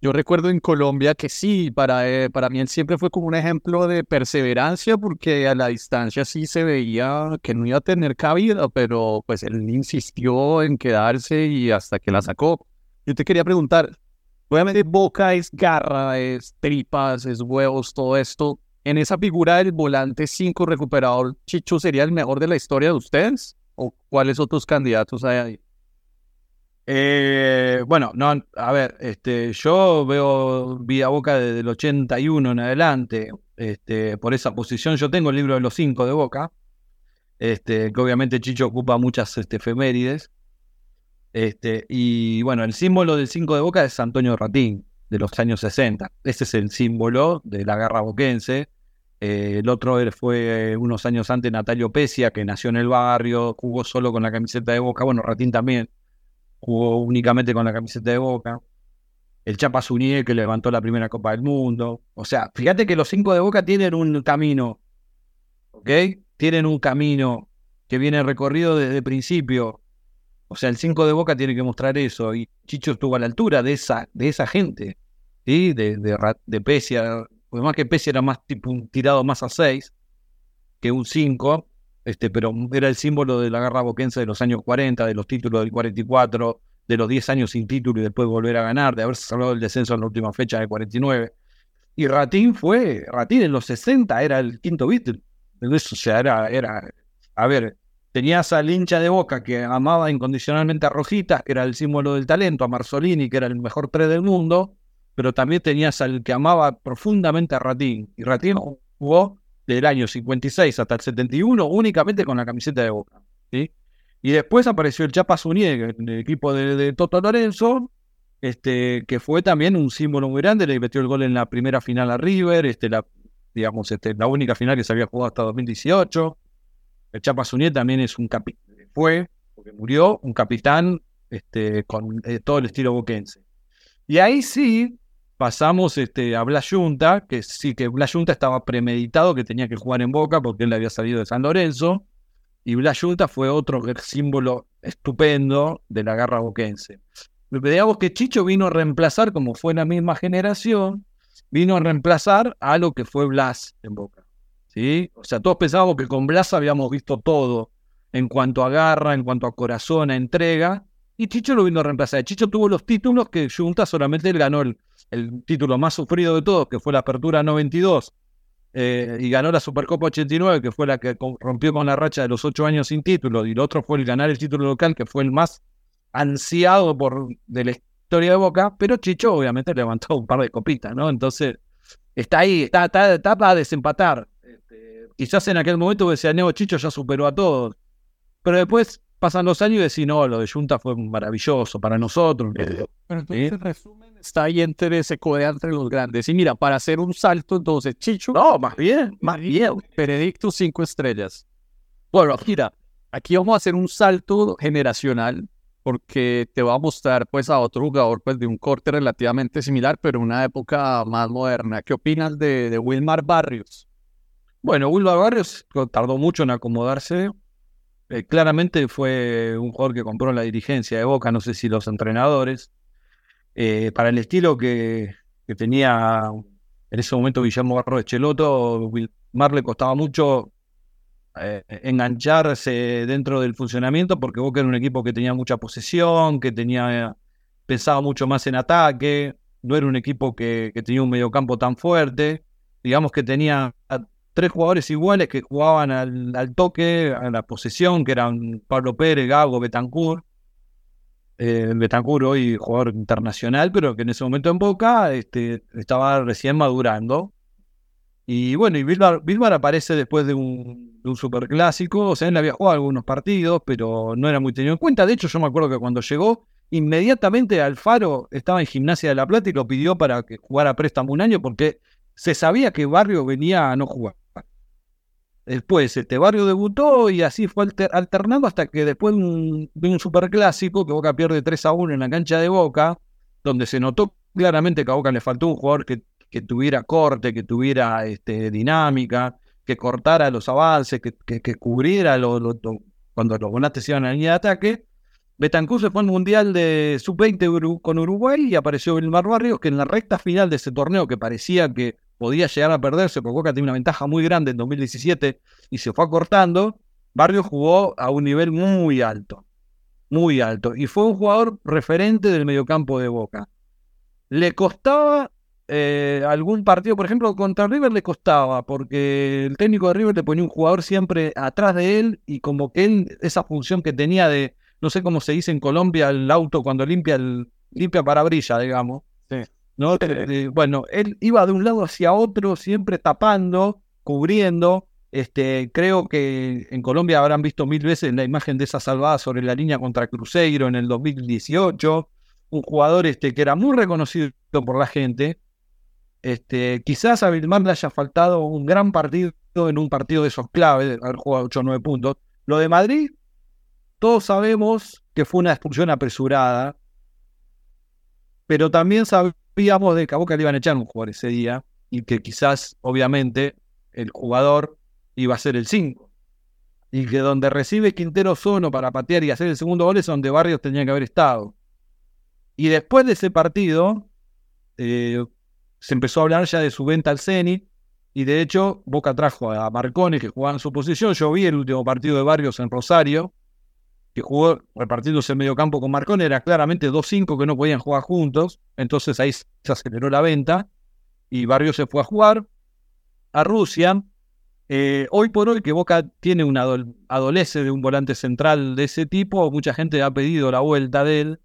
Yo recuerdo en Colombia que sí, para, eh, para mí él siempre fue como un ejemplo de perseverancia, porque a la distancia sí se veía que no iba a tener cabida, pero pues él insistió en quedarse y hasta que la sacó. Yo te quería preguntar, obviamente boca es garra, es tripas, es huevos, todo esto en esa figura del volante 5 recuperador, Chicho sería el mejor de la historia de ustedes? ¿O cuáles otros candidatos hay ahí? Eh, bueno, no, a ver, este, yo veo Vía Boca desde el 81 en adelante, este, por esa posición. Yo tengo el libro de los 5 de Boca, este, que obviamente Chicho ocupa muchas este, efemérides. Este, y bueno, el símbolo del 5 de Boca es Antonio Ratín, de los años 60. Ese es el símbolo de la garra boquense. Eh, el otro fue unos años antes Natalio Pesia, que nació en el barrio, jugó solo con la camiseta de Boca. Bueno, Ratín también jugó únicamente con la camiseta de Boca. El Chapa Zunier, que levantó la primera Copa del Mundo. O sea, fíjate que los cinco de Boca tienen un camino, ¿ok? Tienen un camino que viene recorrido desde el principio. O sea, el 5 de Boca tiene que mostrar eso. Y Chicho estuvo a la altura de esa, de esa gente, ¿sí? De, de, de Pesia, que Pesci era más tipo un tirado más a 6 que un 5, este, pero era el símbolo de la garra boquense de los años 40, de los títulos del 44, de los 10 años sin título y después volver a ganar, de haberse salvado el descenso en la última fecha del 49. Y Ratín fue, Ratín en los 60 era el quinto Beatle. Eso ya era, era, a ver, tenías al hincha de Boca que amaba incondicionalmente a Rojitas, que era el símbolo del talento, a Marzolini, que era el mejor 3 del mundo, pero también tenías al que amaba profundamente a Ratín. Y Ratín jugó del año 56 hasta el 71 únicamente con la camiseta de Boca. ¿sí? Y después apareció el Chapa Zuniga, el equipo de, Toto Lorenzo, este, que fue también un símbolo muy grande, le metió el gol en la primera final a River, este, la, digamos, este, la única final que se había jugado hasta 2018. El Chapa también es un capitán, fue, porque murió, un capitán este, con eh, todo el estilo boquense. Y ahí sí, pasamos este, a Blas Junta, que sí que Blas Junta estaba premeditado que tenía que jugar en Boca porque él había salido de San Lorenzo, y Blas Junta fue otro símbolo estupendo de la garra boquense. Digamos que Chicho vino a reemplazar, como fue la misma generación, vino a reemplazar a lo que fue Blas en Boca. ¿Sí? O sea, todos pensábamos que con Blas habíamos visto todo en cuanto a garra, en cuanto a corazón, a entrega, y Chicho lo vino a reemplazar. Chicho tuvo los títulos que Junta solamente él ganó el, título más sufrido de todos, que fue la Apertura 92, eh, y ganó la Supercopa 89, que fue la que rompió con la racha de los ocho años sin título, y el otro fue el ganar el título local, que fue el más ansiado por de la historia de Boca, pero Chicho obviamente levantó un par de copitas, ¿no? Entonces, está ahí, está, está, para desempatar. Quizás en aquel momento decía, Neo Chicho ya superó a todos, pero después pasan los años y decís, no, lo de Junta fue maravilloso para nosotros. Pero entonces, resumen, está ahí entre ese codea entre los grandes. Y mira, para hacer un salto, entonces, Chicho. No, más bien, más bien. Peredicto cinco estrellas. Bueno, mira, aquí vamos a hacer un salto generacional porque te voy a mostrar pues a otro jugador pues de un corte relativamente similar, pero una época más moderna. ¿Qué opinas de, de Wilmar Barrios? Bueno, Wilmar Barrios tardó mucho en acomodarse. Eh, claramente fue un jugador que compró la dirigencia de Boca, no sé si los entrenadores, eh, para el estilo que, tenía en ese momento Guillermo Barro de Cheloto, Wilmar le costaba mucho eh, engancharse dentro del funcionamiento porque Boca era un equipo que tenía mucha posesión, que tenía pensaba mucho más en ataque, no era un equipo que, que tenía un mediocampo tan fuerte, digamos que tenía tres jugadores iguales que jugaban al, toque, a la posesión, que eran Pablo Pérez, Gago, Betancourt. Eh, Betancourt hoy jugador internacional, pero que en ese momento en Boca este, estaba recién madurando. Y bueno, y Bilbar, aparece después de un, de un superclásico, o sea, él había jugado algunos partidos, pero no era muy tenido en cuenta. De hecho, yo me acuerdo que cuando llegó, inmediatamente Alfaro estaba en Gimnasia de la Plata y lo pidió para que jugara préstamo un año porque se sabía que Barrio venía a no jugar. Después este Barrio debutó y así fue alternando hasta que después de un, superclásico que Boca pierde 3 a 1 en la cancha de Boca, donde se notó claramente que a Boca le faltó un jugador que, que tuviera corte, que tuviera este, dinámica, que cortara los avances, que, que, cubriera cuando los volantes iban a la línea de ataque. Betancur se fue al Mundial de Sub-20 con Uruguay y apareció Vilmar Barrios, que en la recta final de ese torneo que parecía que podía llegar a perderse, porque Boca tenía una ventaja muy grande en 2017 y se fue acortando, Barrios jugó a un nivel muy alto, muy alto, y fue un jugador referente del mediocampo de Boca. Le costaba eh, algún partido, por ejemplo, contra River le costaba, porque el técnico de River le ponía un jugador siempre atrás de él y como que él, esa función que tenía de, no sé cómo se dice en Colombia, el auto cuando limpia el limpia parabrilla, digamos. Sí. ¿No? bueno, él iba de un lado hacia otro, siempre tapando, cubriendo. Este, creo que en Colombia habrán visto mil veces la imagen de esa salvada sobre la línea contra Cruzeiro en el 2018. Un jugador este, que era muy reconocido por la gente. Este, quizás a Vilmar le haya faltado un gran partido en un partido de esos claves, haber jugado 8 o 9 puntos. Lo de Madrid, todos sabemos que fue una expulsión apresurada, pero también sabíamos de que a Boca le iban a echar un jugador ese día y que quizás, obviamente, el jugador iba a ser el 5. Y que donde recibe Quintero Sono para patear y hacer el segundo gol es donde Barrios tenía que haber estado. Y después de ese partido, eh, se empezó a hablar ya de su venta al Zenit. Y de hecho, Boca trajo a Marconi, que jugaba en su posición. Yo vi el último partido de Barrios en Rosario, que jugó repartiéndose en medio campo con Marconi. Era claramente 2-5 que no podían jugar juntos. Entonces ahí se aceleró la venta. Y Barrios se fue a jugar a Rusia. Eh, hoy por hoy que Boca tiene un adolece de un volante central de ese tipo, mucha gente ha pedido la vuelta de él.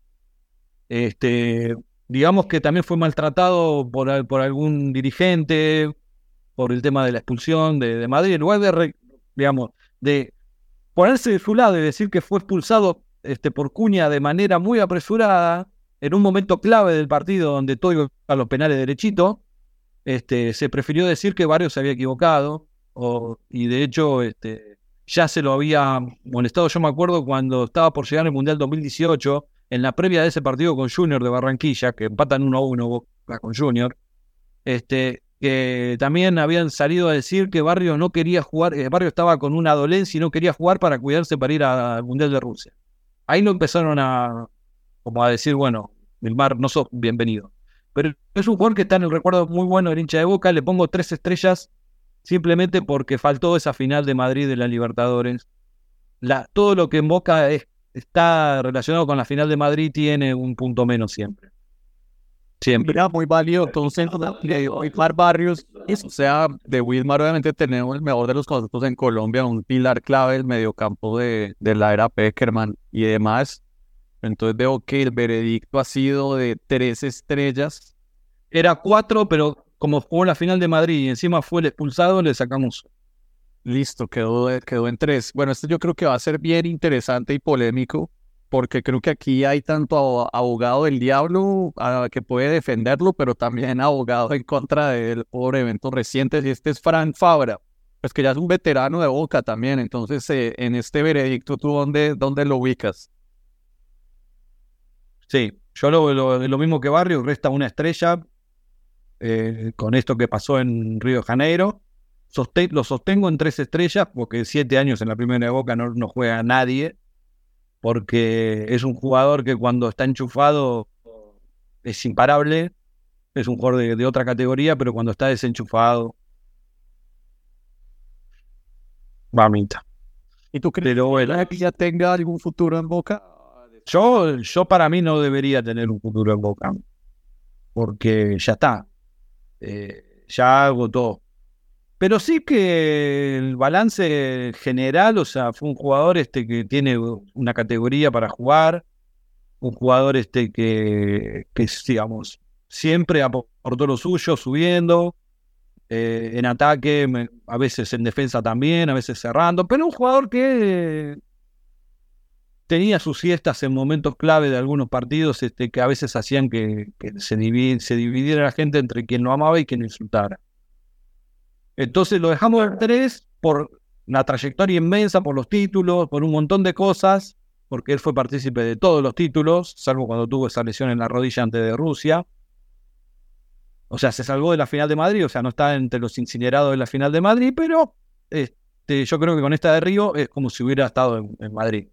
Este, digamos que también fue maltratado por, por algún dirigente, por el tema de la expulsión de, Madrid, en lugar de, digamos, de ponerse de su lado y decir que fue expulsado este, por Cuña de manera muy apresurada, en un momento clave del partido donde todo iba a los penales derechito, este, se prefirió decir que Barrio se había equivocado, y de hecho este, ya se lo había molestado. Yo me acuerdo cuando estaba por llegar el Mundial 2018, en la previa de ese partido con Junior de Barranquilla, que empatan 1 a 1 con Junior, este, que también habían salido a decir que Barrio no quería jugar, eh, Barrio estaba con una dolencia y no quería jugar para cuidarse para ir al Mundial de Rusia. Ahí lo empezaron a, como a decir, bueno, Milmar, no sos bienvenido. Pero es un jugador que está en el recuerdo muy bueno del hincha de Boca. Le pongo tres estrellas simplemente porque faltó esa final de Madrid de la Libertadores. Todo lo que en Boca está relacionado con la final de Madrid tiene un punto menos siempre. Siempre. Mira, muy válido. Entonces, de Wilmar Barrios, o sea, de Wilmar obviamente tenemos el mejor de los conceptos en Colombia, un pilar clave del mediocampo de, de la era Peckerman y demás. Entonces veo que el veredicto ha sido de tres estrellas. Era cuatro, pero como jugó la final de Madrid y encima fue el expulsado, le sacamos. Listo, quedó, quedó en tres. Bueno, esto yo creo que va a ser bien interesante y polémico, porque creo que aquí hay tanto abogado del diablo que puede defenderlo, pero también abogado en contra del por eventos recientes, y este es Frank Fabra, pues que ya es un veterano de Boca también. Entonces, eh, en este veredicto, ¿tú dónde, dónde lo ubicas? Sí, yo lo, lo, lo mismo que Barrio, resta una estrella eh, con esto que pasó en Río de Janeiro. lo sostengo en tres estrellas porque siete años en la primera de Boca no, no juega nadie, porque es un jugador que cuando está enchufado es imparable, es un jugador de, otra categoría, pero cuando está desenchufado, mamita. ¿Y tú crees que ya tenga algún futuro en Boca? Yo, yo para mí no debería tener un futuro en Boca, porque ya está, eh, ya agotó. Pero sí que el balance general, o sea, fue un jugador este que tiene una categoría para jugar, un jugador este que, digamos, siempre aportó lo suyo, subiendo, eh, en ataque, a veces en defensa también, a veces cerrando, pero un jugador que tenía sus siestas en momentos clave de algunos partidos este, que a veces hacían que, se, dividiera la gente entre quien lo amaba y quien lo insultara. Entonces lo dejamos en tres por una trayectoria inmensa, por los títulos, por un montón de cosas, porque él fue partícipe de todos los títulos, salvo cuando tuvo esa lesión en la rodilla antes de Rusia. O sea, se salvó de la final de Madrid, o sea, no está entre los incinerados de la final de Madrid, pero este, yo creo que con esta de Río es como si hubiera estado en Madrid.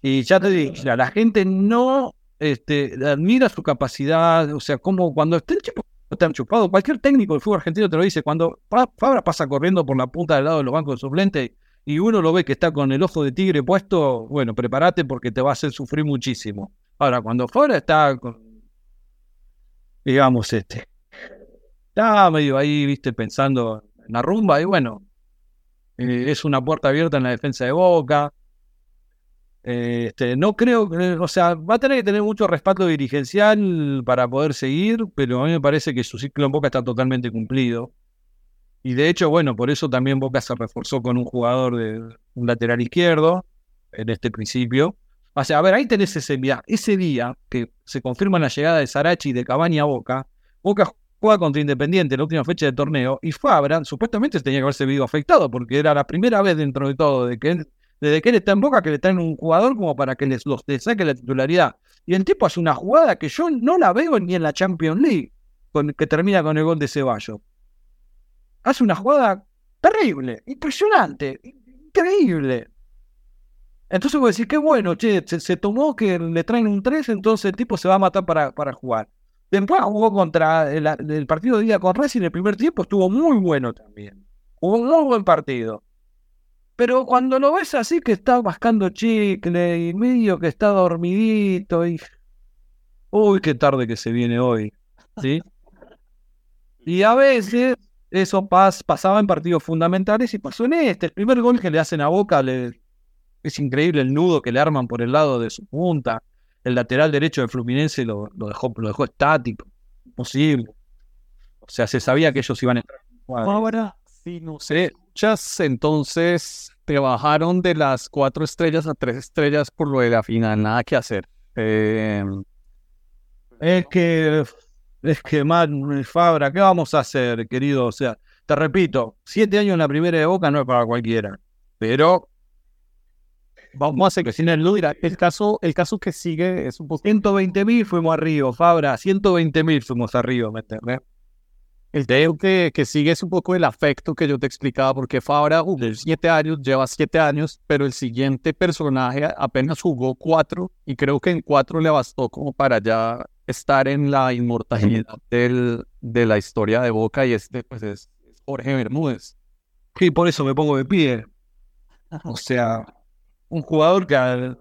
Y ya te digo, la gente no este, admira su capacidad, o sea, como cuando esté está enchufado, cualquier técnico del fútbol argentino te lo dice, cuando Fabra pasa corriendo por la punta del lado de los bancos de suplentes y uno lo ve que está con el ojo de tigre puesto, bueno, prepárate porque te va a hacer sufrir muchísimo. Ahora, cuando Fabra está con, digamos, este, está medio ahí, viste, pensando en la rumba y bueno, eh, es una puerta abierta en la defensa de Boca, este, no creo, o sea, va a tener que tener mucho respaldo dirigencial para poder seguir, pero a mí me parece que su ciclo en Boca está totalmente cumplido. Y de hecho, bueno, por eso también Boca se reforzó con un jugador de un lateral izquierdo en este principio. O sea, a ver, ahí tenés ese día, ese día que se confirma la llegada de Sarachi de Cabaña a Boca. Boca juega contra Independiente en la última fecha de torneo y Fabra supuestamente tenía que haberse visto afectado porque era la primera vez dentro de todo de que él, desde que él está en Boca que le traen un jugador como para que les, los, saque la titularidad. Y el tipo hace una jugada que yo no la veo ni en la Champions League, con, que termina con el gol de Ceballos. Hace una jugada terrible, impresionante, increíble. Entonces voy a decir, qué bueno, che, se, tomó que le traen un 3, entonces el tipo se va a matar para, para jugar. Después jugó contra el, partido de día con Racing, el primer tiempo estuvo muy bueno también. Jugó un muy buen partido. Pero cuando lo ves así que está mascando chicle y medio que está dormidito y... Uy, qué tarde que se viene hoy. ¿Sí? Y a veces eso pasaba en partidos fundamentales y pasó en este. El primer gol que le hacen a Boca le, es increíble el nudo que le arman por el lado de su punta. El lateral derecho de Fluminense lo, dejó, lo dejó estático. Imposible. O sea, se sabía que ellos iban a entrar. Ahora, si no sé, escuchas, entonces te bajaron de las cuatro estrellas a tres estrellas por lo de la final. Nada que hacer. Em, es que, es que, man, Fabra, ¿qué vamos a hacer, querido? O sea, te repito, siete años en la primera de Boca no es para cualquiera. Pero Vamos a hacer que sin el el caso, el caso que sigue es un poco. 120 mil fuimos arriba, Fabra, 120 mil fuimos arriba, ¿me El que, que sigue es un poco el afecto que yo te explicaba, porque Fabra jugó siete años, lleva siete años, pero el siguiente personaje apenas jugó cuatro, y creo que en cuatro le bastó como para ya estar en la inmortalidad del, de la historia de Boca, y este pues es Jorge Bermúdez. Sí, por eso me pongo de pie. O sea, un jugador que al,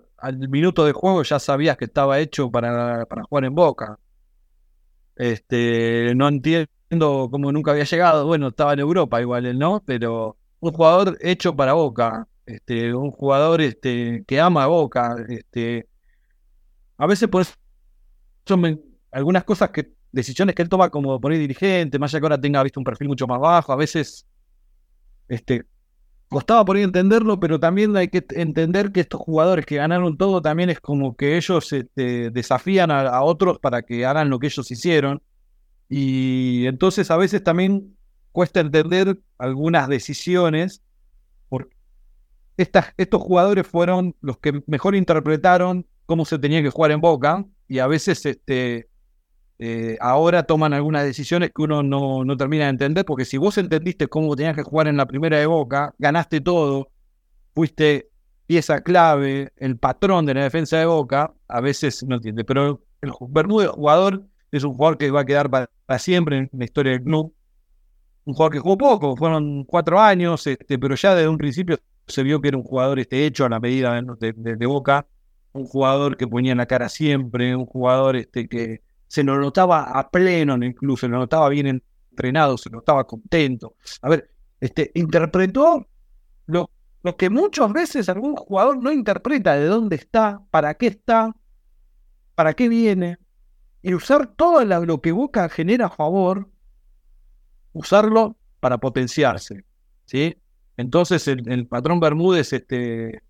minuto de juego ya sabías que estaba hecho para, para jugar en Boca. Este, no entiendo cómo nunca había llegado. Bueno, estaba en Europa igual, ¿no? Pero un jugador hecho para Boca. Este, un jugador este, que ama Boca. Este, a veces por eso algunas cosas que, decisiones que él toma como por dirigente, más allá que ahora tenga visto un perfil mucho más bajo, a veces este, costaba por ahí entenderlo, pero también hay que entender que estos jugadores que ganaron todo también es como que ellos este, desafían a, otros para que hagan lo que ellos hicieron. Y entonces a veces también cuesta entender algunas decisiones, porque estas, estos jugadores fueron los que mejor interpretaron cómo se tenía que jugar en Boca, y a veces este, eh, ahora toman algunas decisiones que uno no, no, termina de entender, porque si vos entendiste cómo tenías que jugar en la primera de Boca, ganaste todo, fuiste pieza clave, el patrón de la defensa de Boca, a veces no entiende. Pero el Bermúdez jugador es un jugador que va a quedar para, siempre en la historia del club. Un jugador que jugó poco, fueron cuatro años, este, pero ya desde un principio se vio que era un jugador este, hecho a la medida de, de Boca, un jugador que ponía en la cara siempre, un jugador este, que, se lo notaba a pleno incluso, se lo notaba bien entrenado, se lo notaba contento. A ver, este, interpretó lo, lo que muchas veces algún jugador no interpreta de dónde está, para qué está, para qué viene, y usar todo lo que Boca genera favor, usarlo para potenciarse. ¿sí? Entonces el, el, patrón Bermúdez este,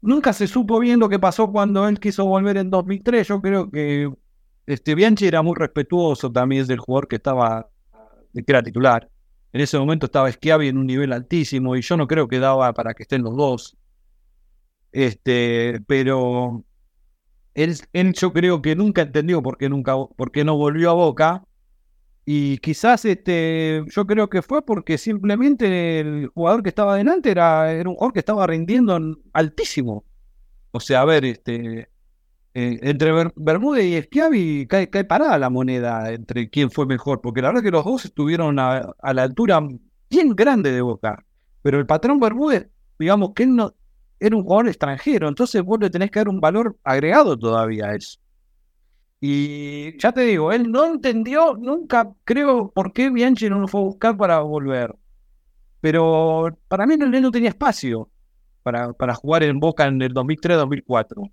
nunca se supo bien lo que pasó cuando él quiso volver en 2003. Yo creo que este, Bianchi era muy respetuoso también del jugador que estaba, que era titular. En ese momento estaba Schiavi en un nivel altísimo y yo no creo que daba para que estén los dos. Este, pero él, yo creo que nunca entendió por qué, nunca, por qué no volvió a Boca. Y quizás este, yo creo que fue porque simplemente el jugador que estaba adelante era, era un jugador que estaba rindiendo altísimo. O sea, a ver, este, eh, entre Bermúdez y Schiavi cae, cae, parada la moneda entre quién fue mejor, porque la verdad que los dos estuvieron a, la altura bien grande de Boca. Pero el patrón Bermúdez, digamos que él no era un jugador extranjero, entonces vos le tenés que dar un valor agregado todavía a eso. Y ya te digo, él no entendió nunca, creo, por qué Bianchi no lo fue a buscar para volver. Pero para mí él no tenía espacio para, para jugar en Boca en el 2003-2004.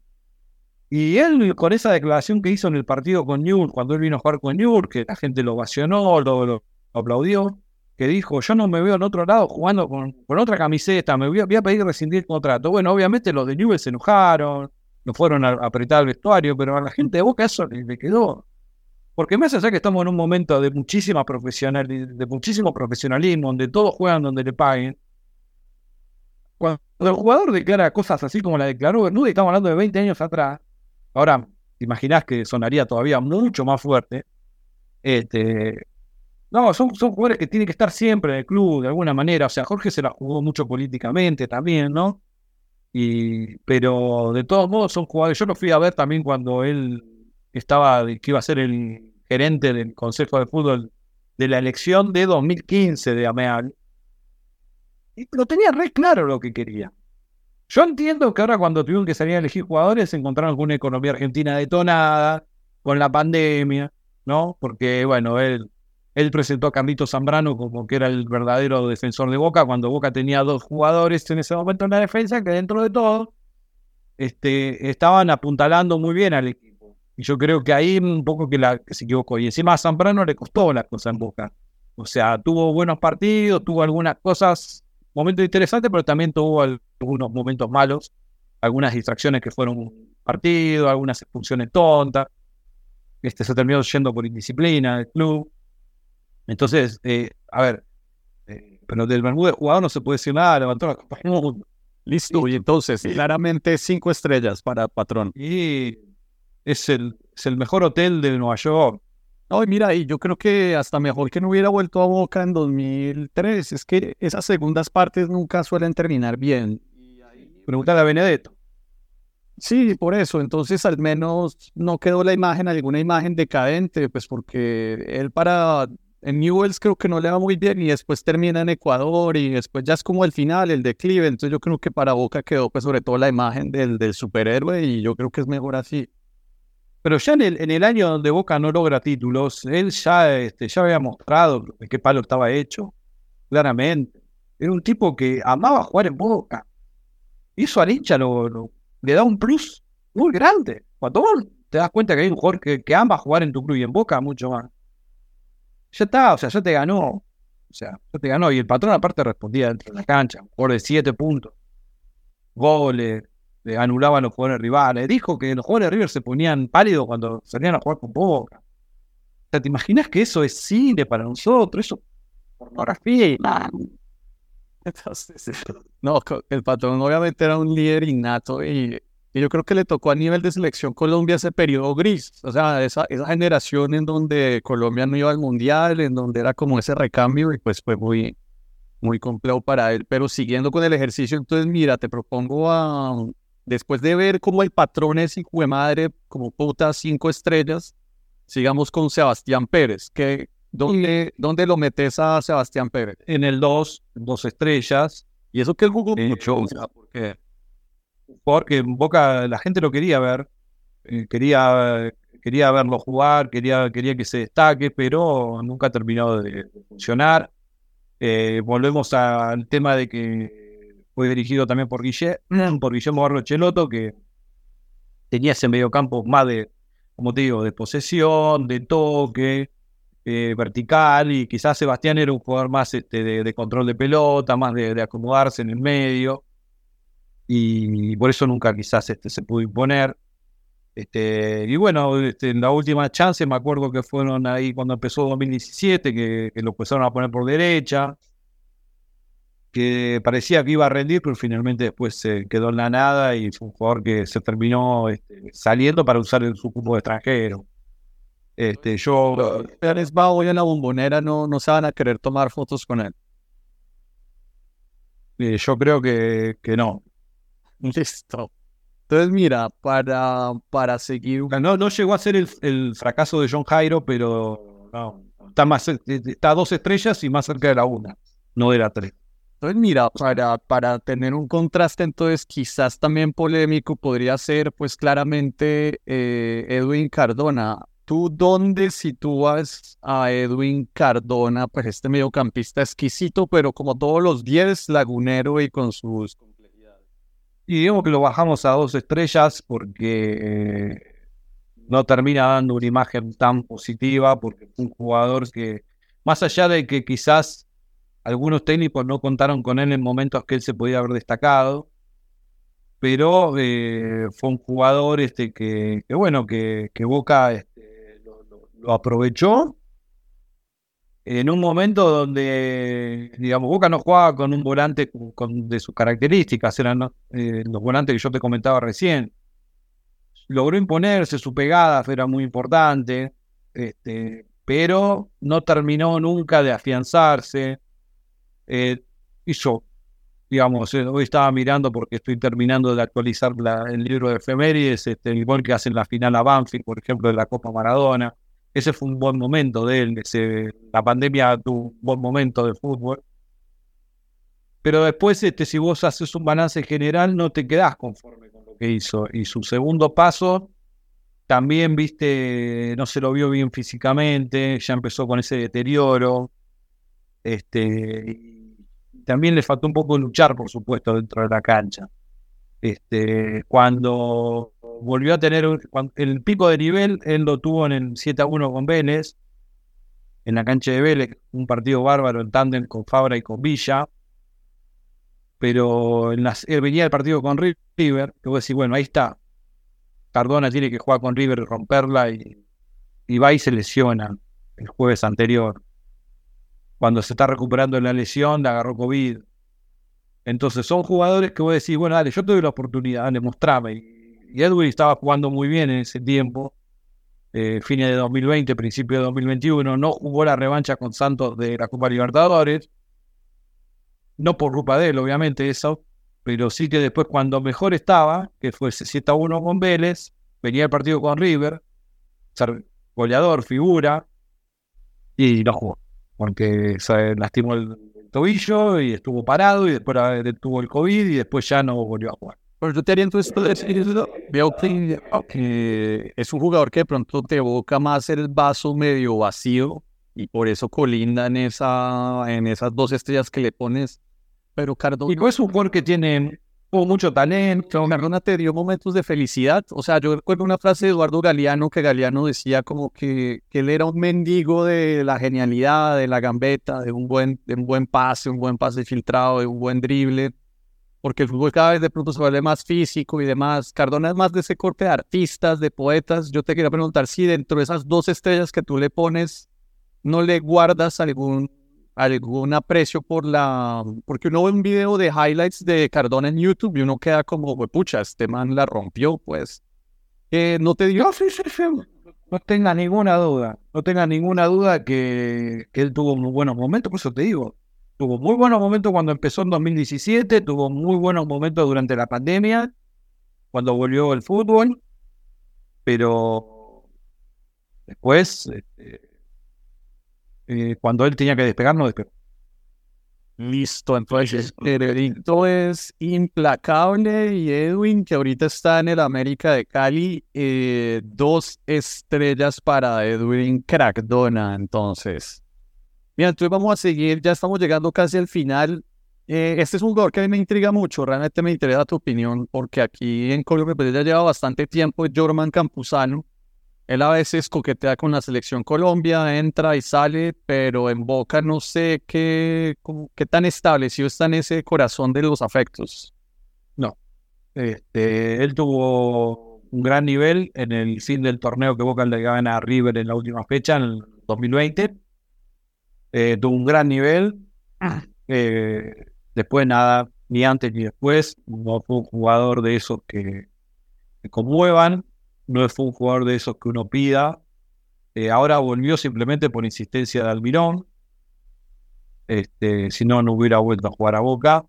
Y él, con esa declaración que hizo en el partido con Newell, cuando él vino a jugar con Newell, que la gente lo ovacionó, lo, aplaudió, que dijo, yo no me veo en otro lado jugando con, con otra camiseta, me voy a, pedir rescindir el contrato. Bueno, obviamente los de Newell se enojaron, no fueron a, apretar el vestuario, pero a la gente de Boca eso le, quedó. Porque más allá que estamos en un momento de muchísima profesional, de muchísimo profesionalismo, donde todos juegan donde le paguen, cuando el jugador declara cosas así como la declaró Bermúdez, estamos hablando de 20 años atrás, ahora te imaginás que sonaría todavía mucho más fuerte. Este, no, son, son jugadores que tienen que estar siempre en el club de alguna manera. O sea, Jorge se la jugó mucho políticamente también, ¿no? Y, pero de todos modos son jugadores. Yo lo fui a ver también cuando él estaba, que iba a ser el gerente del Consejo de Fútbol de la elección de 2015 de Ameal. Y lo tenía re claro lo que quería. Yo entiendo que ahora cuando tuvieron que salir a elegir jugadores se encontraron con una economía argentina detonada, con la pandemia, ¿no? Porque, bueno, él, él presentó a Carlito Zambrano como que era el verdadero defensor de Boca, cuando Boca tenía dos jugadores en ese momento en la defensa que dentro de todo este, estaban apuntalando muy bien al equipo. Y yo creo que ahí un poco que, se equivocó. Y encima a Zambrano le costó la cosa en Boca. O sea, tuvo buenos partidos, tuvo algunas cosas, momentos interesantes, pero también tuvo algunos momentos malos, algunas distracciones que fueron partido, algunas expulsiones tontas. Este, se terminó yendo por indisciplina del club. Entonces, eh, a ver, eh, pero del Bermúdez jugador no se puede decir nada, levantó la copa Listo, y entonces, claramente cinco estrellas para Patrón. Y es el, es el mejor hotel de Nueva York. No, mira, y yo creo que hasta mejor que no hubiera vuelto a Boca en 2003. Es que esas segundas partes nunca suelen terminar bien. Preguntar a Benedetto. Sí, por eso. Entonces, al menos no quedó la imagen, alguna imagen decadente, pues porque él para. En Newells creo que no le va muy bien y después termina en Ecuador y después ya es como el final, el declive. Entonces, yo creo que para Boca quedó, pues, sobre todo la imagen del, superhéroe y yo creo que es mejor así. Pero ya en el, en el año donde Boca no logra títulos, él ya, este, ya había mostrado de qué palo estaba hecho, claramente. Era un tipo que amaba jugar en Boca. Eso al hincha lo, le da un plus muy grande. Cuando te das cuenta que hay un jugador que, que ama jugar en tu club y en Boca, mucho más. Ya está, o sea, ya te ganó. O sea, ya te ganó. Y el patrón aparte respondía dentro de la cancha. Un jugador de siete puntos. Goles, anulaban los jugadores rivales. Dijo que los jugadores de River se ponían pálidos cuando salían a jugar con Boca. O sea, ¿te imaginas que eso es cine para nosotros? Eso pornografía. Entonces, no, el patrón obviamente era un líder innato y, yo creo que le tocó a nivel de selección Colombia ese periodo gris, o sea, esa, esa generación en donde Colombia no iba al mundial, en donde era como ese recambio y pues fue muy, muy complejo para él. Pero siguiendo con el ejercicio, entonces mira, te propongo a, después de ver cómo el patrón es hijo de madre, como puta cinco estrellas, sigamos con Sebastián Pérez. Que, ¿dónde, ¿Dónde lo metes a Sebastián Pérez? En el 2, dos estrellas. Y eso que el jugó mucho. porque, porque en Boca la gente lo quería ver. Eh, quería, quería verlo jugar, quería, quería que se destaque, pero nunca ha terminado de, funcionar. Eh, volvemos al tema de que fue dirigido también por, por Guillermo Barro Cheloto, que tenía ese mediocampo más de, como te digo, de posesión, de toque, eh, vertical, y quizás Sebastián era un jugador más este, de, control de pelota, más de, acomodarse en el medio, y, por eso nunca quizás este, se pudo imponer. Este, y bueno, este, en la última chance me acuerdo que fueron ahí cuando empezó 2017, que, que lo empezaron a poner por derecha, que parecía que iba a rendir, pero finalmente después se quedó en la nada y fue un jugador que se terminó este, saliendo para usar en su cupo extranjero. Este, yo. Pérez va hoy en la bombonera, no, no se van a querer tomar fotos con él. Eh, yo creo que, que no. Listo. Entonces, mira, para, para seguir. No, no llegó a ser el, el fracaso de John Jairo, pero está, más, está a dos estrellas y más cerca de la una. No era tres. Entonces, mira, para, para tener un contraste, entonces quizás también polémico podría ser, pues claramente, eh, Edwin Cardona. ¿Tú dónde sitúas a Edwin Cardona? Pues este mediocampista exquisito, pero como todos los 10, lagunero y con sus. Y digamos que lo bajamos a dos estrellas porque eh, no termina dando una imagen tan positiva, porque es un jugador que, más allá de que quizás algunos técnicos no contaron con él en momentos que él se podía haber destacado, pero eh, fue un jugador este, que, bueno, que, Boca este, lo aprovechó en un momento donde, digamos, Boca no jugaba con un volante con, de sus características, eran eh, los volantes que yo te comentaba recién. Logró imponerse, su pegada era muy importante, este, pero no terminó nunca de afianzarse. Eh, hizo, digamos, eh, hoy estaba mirando porque estoy terminando de actualizar el libro de efemérides, este, el gol que hace en la final a Banfield, por ejemplo, de la Copa Maradona ese fue un buen momento de él. Ese, la pandemia tuvo un buen momento de fútbol. Pero después, este, si vos haces un balance general, no te quedás conforme con lo que hizo. Y su segundo paso, también, viste, no se lo vio bien físicamente, ya empezó con ese deterioro. Este, también le faltó un poco luchar, por supuesto, dentro de la cancha. Este, cuando volvió a tener el pico de nivel, él lo tuvo en el 7 a 1 con Vélez, en la cancha de Vélez, un partido bárbaro en tándem con Fabra y con Villa. Pero él venía el partido con River, que vos decís, bueno, ahí está. Cardona tiene que jugar con River y romperla y, y va y se lesiona el jueves anterior. Cuando se está recuperando de la lesión, le agarró COVID. Entonces son jugadores que vos decís, bueno, dale, yo doy la oportunidad, dale, mostrame y Edwin estaba jugando muy bien en ese tiempo, eh, fines de 2020, principio de 2021, no jugó la revancha con Santos de la Copa Libertadores, no por culpa de él, obviamente, eso, pero sí que después cuando mejor estaba, que fue 7 a 1 con Vélez, venía el partido con River, goleador, figura, y no jugó, porque se lastimó el tobillo y estuvo parado y después tuvo el COVID y después ya no volvió a jugar. Pero yo te haría entonces, veo que es un jugador que de pronto te evoca más el vaso medio vacío y por eso colinda en, esa, en esas dos estrellas que le pones. Pero Cardona... Y es un jugador que tiene mucho talento. Cardona te dio momentos de felicidad. O sea, yo recuerdo una frase de Eduardo Galeano que Galeano decía como que, que él era un mendigo de la genialidad, de la gambeta, de un buen, de un buen pase, un buen pase filtrado, de un buen drible porque el fútbol cada vez de pronto se vuelve más físico y demás. Cardona es más de ese corte de artistas, de poetas. Yo te quería preguntar si dentro de esas dos estrellas que tú le pones, no le guardas algún, algún aprecio por la... Porque uno ve un video de highlights de Cardona en YouTube y uno queda como, pucha, este man la rompió, pues. Eh, no te digo... sí, sí, sí. No tenga ninguna duda, no tenga ninguna duda que, que él tuvo muy buenos momentos, por eso te digo, Tuvo muy buenos momentos cuando empezó en 2017, tuvo muy buenos momentos durante la pandemia, cuando volvió el fútbol, pero después, este, eh, cuando él tenía que despegar, no despegó. Listo, entonces Edito es implacable y Edwin, que ahorita está en el América de Cali, eh, dos estrellas para Edwin Crackdona, entonces. Mira, entonces vamos a seguir, ya estamos llegando casi al final. Eh, este es un jugador que a mí me intriga mucho, realmente me interesa tu opinión, porque aquí en Colombia pues, ya lleva bastante tiempo, Jorman Campuzano. Él a veces coquetea con la selección Colombia, entra y sale, pero en Boca no sé qué, qué tan establecido está en ese corazón de los afectos. No. Este, él tuvo un gran nivel en el fin del torneo que Boca le gana a River en la última fecha, en el 2020 eh, tuvo un gran nivel. Ah. Eh, después nada, ni antes ni después, no fue un jugador de esos que, conmuevan, no fue un jugador de esos que uno pida. Eh, ahora volvió simplemente por insistencia de Almirón. Este, si no, no hubiera vuelto a jugar a Boca.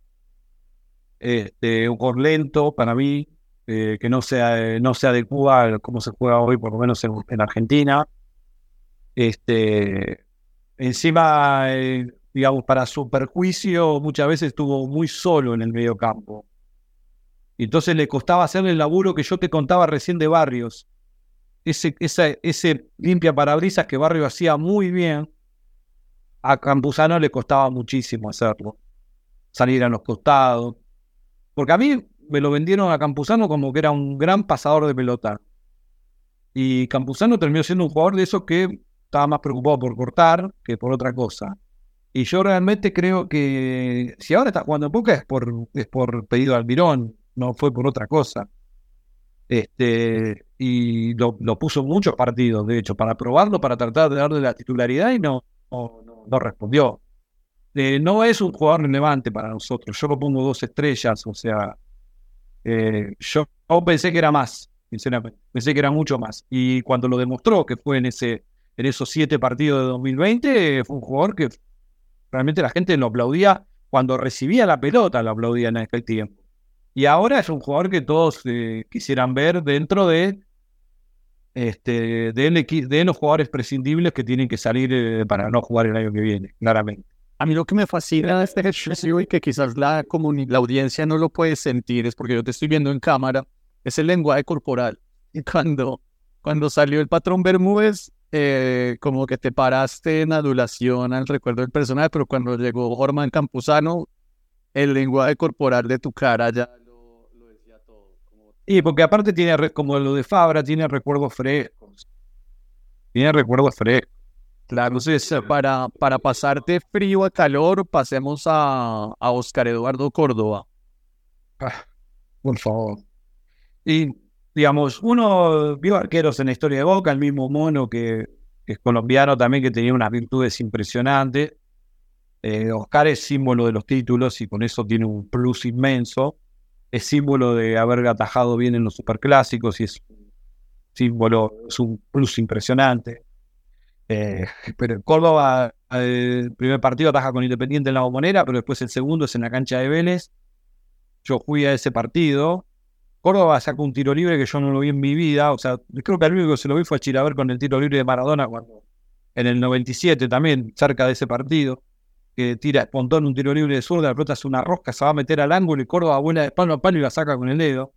Este, un jugador lento para mí, que no se, no se adecua a cómo se juega hoy, por lo menos en, en Argentina. Este, Encima, eh, digamos, para su perjuicio, muchas veces estuvo muy solo en el medio campo. Y entonces le costaba hacer el laburo que yo te contaba recién de Barrios. Ese, ese, ese limpia parabrisas que Barrio hacía muy bien, a Campuzano le costaba muchísimo hacerlo. Salir a los costados. Porque a mí me lo vendieron a Campuzano como que era un gran pasador de pelota. Y Campuzano terminó siendo un jugador de esos que estaba más preocupado por cortar que por otra cosa. Y yo realmente creo que si ahora está jugando en Boca es por, es por pedido de Almirón, no fue por otra cosa. Este, y lo, puso en muchos partidos, de hecho, para probarlo, para tratar de darle la titularidad y no, no, respondió. Eh, no es un jugador relevante para nosotros. Yo lo pongo dos estrellas, o sea, eh, yo, pensé que era más, sinceramente. Pensé que era mucho más. Y cuando lo demostró, que fue en, ese, en esos siete partidos de 2020, fue un jugador que realmente la gente lo aplaudía. Cuando recibía la pelota, lo aplaudía en aquel tiempo. Y ahora es un jugador que todos eh, quisieran ver dentro de este, de, los jugadores prescindibles que tienen que salir eh, para no jugar el año que viene, claramente. A mí lo que me fascina de este ejercicio y que quizás la, la audiencia no lo puede sentir es porque yo te estoy viendo en cámara, es el lenguaje corporal. Y cuando, cuando salió el patrón Bermúdez, eh, como que te paraste en adulación al recuerdo del personaje, pero cuando llegó Jorman Campuzano, el lenguaje corporal de tu cara ya y porque aparte tiene, como lo de Fabra, tiene recuerdos frescos. Tiene recuerdos frescos. Claro, entonces para, para pasar de frío a calor, pasemos a, a Oscar Eduardo Córdoba. Ah, por favor. Y, digamos, uno vio arqueros en la historia de Boca, el mismo Mono que, es colombiano también, que tenía unas virtudes impresionantes. Eh, Oscar es símbolo de los títulos y con eso tiene un plus inmenso es símbolo de haber atajado bien en los superclásicos y es símbolo, es un plus impresionante. Eh, pero Córdoba, el primer partido ataja con Independiente en la bombonera, pero después el segundo es en la cancha de Vélez. Yo fui a ese partido. Córdoba sacó un tiro libre que yo no lo vi en mi vida. O sea, creo que el único que se lo vi fue a Chilaver con el tiro libre de Maradona cuando en el 97 también, cerca de ese partido que tira espontón un tiro libre de zurda, la pelota hace una rosca, se va a meter al ángulo y Córdoba vuela de palo a palo y la saca con el dedo.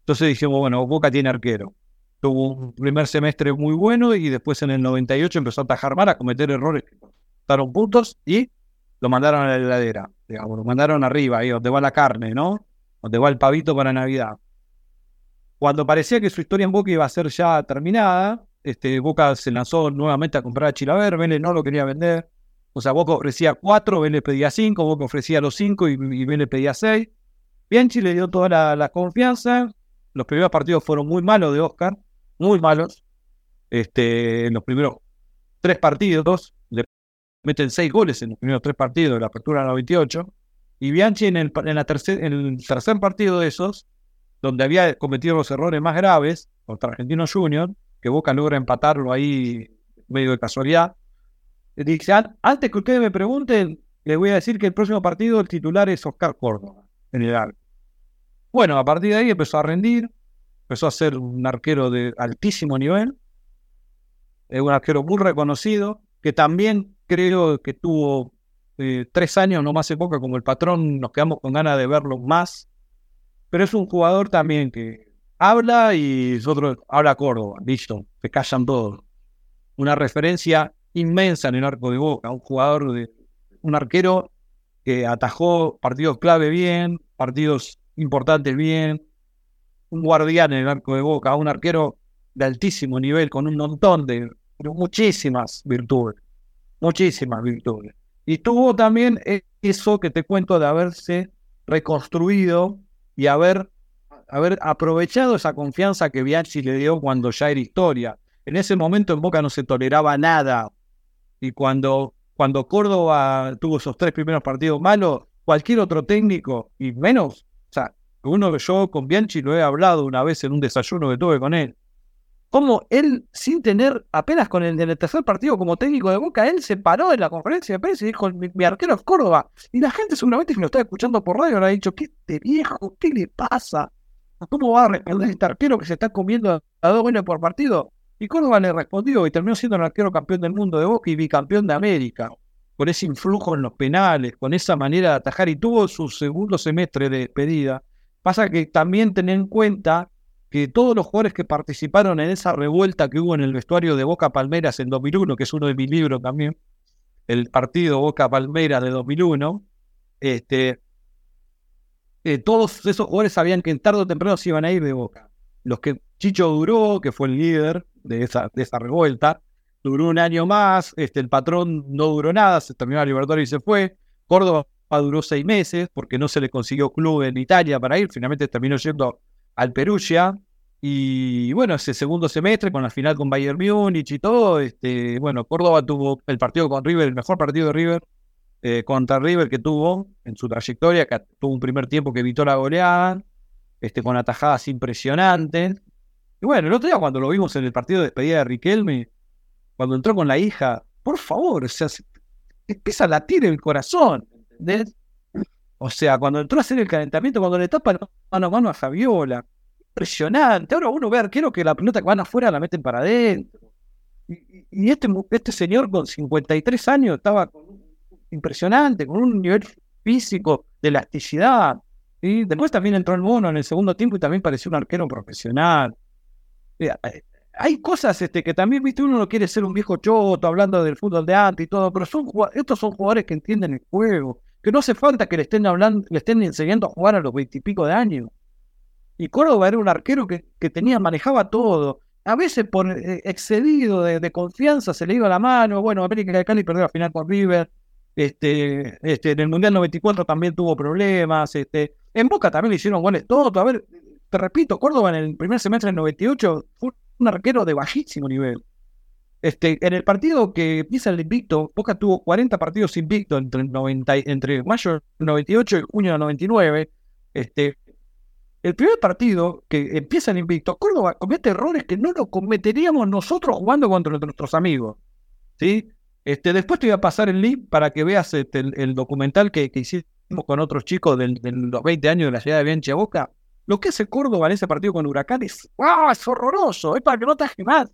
Entonces dijimos, bueno, Boca tiene arquero. Tuvo un primer semestre muy bueno y después en el 98 empezó a atajar mal, a cometer errores que costaron puntos y lo mandaron a la heladera, digamos, lo mandaron arriba, ahí donde va la carne, ¿no? Donde va el pavito para Navidad. Cuando parecía que su historia en Boca iba a ser ya terminada, este, Boca se lanzó nuevamente a comprar a Chilaver, Vélez no lo quería vender, o sea, Boca ofrecía cuatro, Vélez pedía cinco, Boca ofrecía los cinco y, y Vélez pedía seis. Bianchi le dio toda la, confianza. Los primeros partidos fueron muy malos de Oscar, muy malos. Este, en los primeros tres partidos, le meten seis goles en los primeros tres partidos de la apertura 98. Y Bianchi en el, tercer partido de esos, donde había cometido los errores más graves contra Argentino Junior, que Boca logra empatarlo ahí medio de casualidad, Dice, antes que ustedes me pregunten, les voy a decir que el próximo partido el titular es Oscar Córdoba en el. Bueno, a partir de ahí empezó a rendir, empezó a ser un arquero de altísimo nivel, es un arquero muy reconocido, que también creo que tuvo eh, tres años, no más época como el patrón, nos quedamos con ganas de verlo más, pero es un jugador también que habla y nosotros habla Córdoba, listo, se callan todos. Una referencia inmensa en el arco de Boca, un jugador de un arquero que atajó partidos clave bien, partidos importantes bien, un guardián en el arco de Boca, un arquero de altísimo nivel con un montón de, muchísimas virtudes, muchísimas virtudes. Y tuvo también eso que te cuento de haberse reconstruido y haber, haber aprovechado esa confianza que Bianchi le dio cuando ya era historia. En ese momento en Boca no se toleraba nada, y cuando, cuando Córdoba tuvo esos tres primeros partidos malos, cualquier otro técnico, y menos, o sea, uno que yo con Bianchi lo he hablado una vez en un desayuno que tuve con él, como él, sin tener, apenas con el, en el tercer partido como técnico de Boca, él se paró en la conferencia de prensa y dijo, mi, arquero es Córdoba. Y la gente seguramente que lo está escuchando por radio le ha dicho, ¿qué este viejo? ¿Qué le pasa? ¿Cómo va a responder este arquero que se está comiendo a dos goles por partido? Y Córdoba le respondió y terminó siendo el arquero campeón del mundo de Boca y bicampeón de América, con ese influjo en los penales, con esa manera de atajar y tuvo su segundo semestre de despedida. Pasa que también ten en cuenta que todos los jugadores que participaron en esa revuelta que hubo en el vestuario de Boca Palmeras en 2001, que es uno de mis libros también, el partido Boca Palmeras de 2001, este, eh, todos esos jugadores sabían que en tarde o temprano se iban a ir de Boca. Los que Chicho duró, que fue el líder de esa, de esa revuelta, duró un año más, este, el patrón no duró nada, se terminó la Libertadores y se fue. Córdoba duró seis meses porque no se le consiguió club en Italia para ir, finalmente terminó yendo al Perugia. Y bueno, ese segundo semestre con la final con Bayern Múnich y todo, este, bueno, Córdoba tuvo el partido con River, el mejor partido de River eh, contra River que tuvo en su trayectoria, que tuvo un primer tiempo que evitó la goleada, este, con atajadas impresionantes. Y bueno, el otro día cuando lo vimos en el partido de despedida de Riquelme, cuando entró con la hija, por favor, o sea, empieza a latir el corazón, ¿entendés? O sea, cuando entró a hacer el calentamiento, cuando le tapa mano a mano a Fabiola, impresionante. Ahora uno ve arquero que la pelota que van afuera la meten para adentro. Y, este, este señor con 53 años estaba impresionante, con un nivel físico de elasticidad. y Después también entró el mono en el segundo tiempo y también pareció un arquero profesional. Eh, hay cosas este, que también, viste, uno no quiere ser un viejo choto hablando del fútbol de antes y todo, pero son, estos son jugadores que entienden el juego, que no hace falta que le estén hablando, le estén enseñando a jugar a los veintipico de años. Y Córdoba era un arquero que, que tenía, manejaba todo. A veces por eh, excedido de, confianza se le iba la mano. Bueno, América de Cali perdió la final con River. Este, este, en el Mundial 94 también tuvo problemas. Este, en Boca también le hicieron goles todo. A ver, te repito, Córdoba en el primer semestre del 98 fue un arquero de bajísimo nivel. Este, en el partido que empieza el invicto, Boca tuvo 40 partidos invicto entre, el 90, entre mayo del 98 y junio del 99. Este, el primer partido que empieza en invicto, Córdoba comete errores que no lo cometeríamos nosotros jugando contra nuestros amigos. Este, después te voy a pasar el link para que veas este, el, documental que, hicimos con otros chicos de, los 20 años de la ciudad de Bianchi Boca. Lo que hace Córdoba en ese partido con Huracán es, ¡ah! es horroroso, es para que no te más.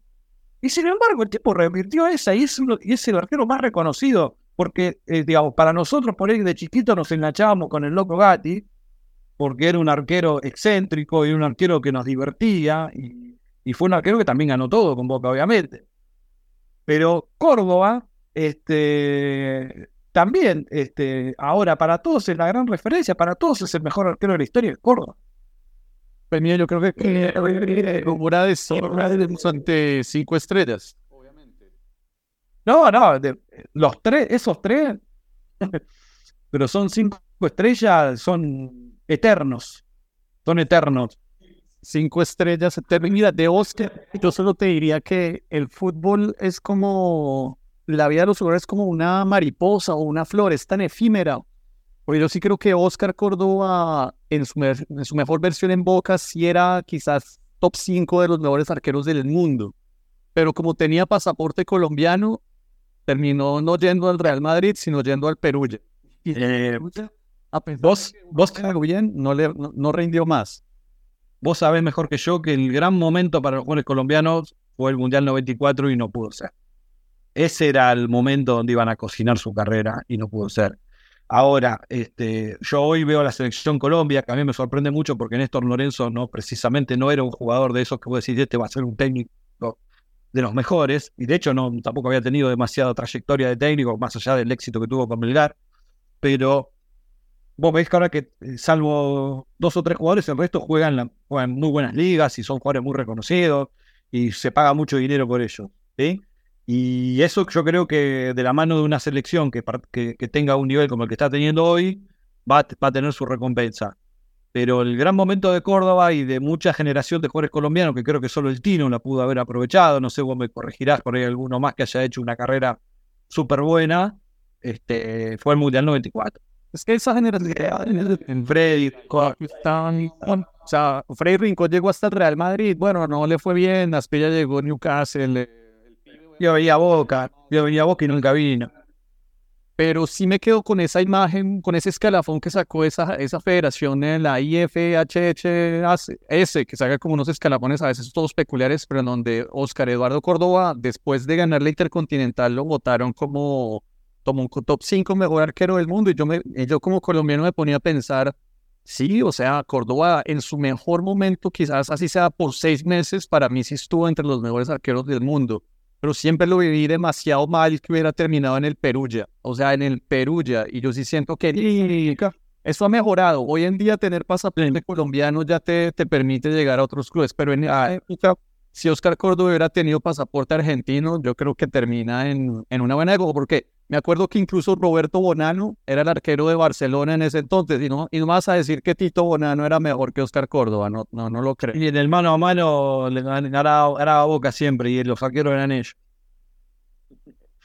Y sin embargo, el tipo revirtió esa y es, y el arquero más reconocido, porque, eh, digamos, para nosotros por ahí de chiquito nos enganchábamos con el loco Gatti, porque era un arquero excéntrico y un arquero que nos divertía y, fue un arquero que también ganó todo con Boca, obviamente. Pero Córdoba, este, también, este, ahora para todos es la gran referencia, para todos es el mejor arquero de la historia de Córdoba. Pues yo creo que una de ante cinco estrellas, obviamente. No, no, los tres, esos tres, pero son cinco estrellas, son eternos. Son eternos. Cinco estrellas eternas. de Oscar, yo solo te diría que el fútbol es como. La vida de los jugadores es como una mariposa o una flor, es tan efímera. Porque yo sí creo que Oscar Córdoba, en su, en su mejor versión en Boca, sí era quizás top 5 de los mejores arqueros del mundo. Pero como tenía pasaporte colombiano, terminó no yendo al Real Madrid, sino yendo al Perú. Eh, vos, vos bien, no, le, no, rindió más. Vos sabés mejor que yo que el gran momento para los jugadores colombianos fue el Mundial 94 y no pudo ser. Ese era el momento donde iban a cocinar su carrera y no pudo ser. Ahora, este, yo hoy veo a la selección Colombia, que a mí me sorprende mucho porque Néstor Lorenzo no precisamente no era un jugador de esos que vos decís, este va a ser un técnico de los mejores, y de hecho no, tampoco había tenido demasiada trayectoria de técnico, más allá del éxito que tuvo con Melgar, pero vos veis que ahora que, eh, salvo dos o tres jugadores, el resto juegan, juegan muy buenas ligas y son jugadores muy reconocidos y se paga mucho dinero por ellos. ¿sí? Y eso yo creo que de la mano de una selección que, que, tenga un nivel como el que está teniendo hoy, va, va, a tener su recompensa. Pero el gran momento de Córdoba y de mucha generación de jugadores colombianos, que creo que solo el Tino la pudo haber aprovechado, no sé, vos me corregirás por ahí alguno más que haya hecho una carrera súper buena, este, fue el Mundial 94. Es que esa generación en Freddy, o sea, Freddy Rincón llegó hasta el Real Madrid, bueno, no le fue bien, Aspilla llegó Newcastle. Eh, yo veía Boca, yo venía Boca y nunca vino. Pero sí me quedo con esa imagen, con ese escalafón que sacó esa, esa federación la IFHHS, que saca como unos escalafones a veces todos peculiares, pero en donde Oscar Eduardo Córdoba, después de ganar la Intercontinental, lo votaron como tomó un top 5 mejor arquero del mundo y yo, me, yo como colombiano me ponía a pensar, sí, o sea, Córdoba en su mejor momento, quizás así sea por seis meses, para mí sí estuvo entre los mejores arqueros del mundo, pero siempre lo viví demasiado mal que hubiera terminado en el Perugia, o sea, en el Perugia, y yo sí siento que eso ha mejorado. Hoy en día tener pasaporte colombiano ya te, te permite llegar a otros clubes, pero en época si Oscar Córdoba hubiera tenido pasaporte argentino, yo creo que termina en, en una buena época, porque Me acuerdo que incluso Roberto Bonano era el arquero de Barcelona en ese entonces, y no, y no vas a decir que Tito Bonano era mejor que Oscar Córdoba, no, no, no lo creo. Y en el mano a mano le ganaba Boca siempre y los arqueros eran ellos.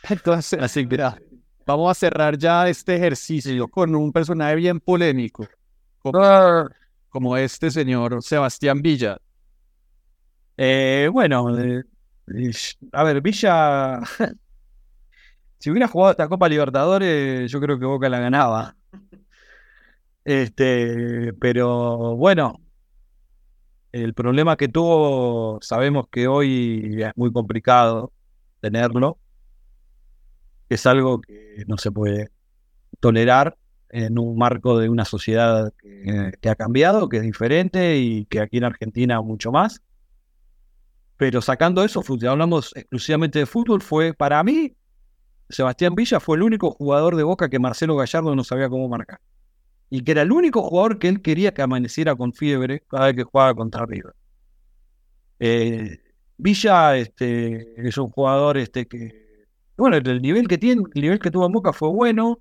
Entonces, así, mira, vamos a cerrar ya este ejercicio con un personaje bien polémico, como, este señor Sebastián Villa. Eh, bueno, eh, a ver, Villa, si hubiera jugado esta Copa Libertadores, yo creo que Boca la ganaba. Este, pero bueno, el problema que tuvo, sabemos que hoy es muy complicado tenerlo. Es algo que no se puede tolerar en un marco de una sociedad que, que ha cambiado, que es diferente y que aquí en Argentina mucho más. Pero sacando eso, hablamos exclusivamente de fútbol, fue para mí, Sebastián Villa fue el único jugador de Boca que Marcelo Gallardo no sabía cómo marcar. Y que era el único jugador que él quería que amaneciera con fiebre cada vez que jugaba contra River. Eh, Villa este, es un jugador este, que, bueno, el nivel que tiene, el nivel que tuvo en Boca fue bueno.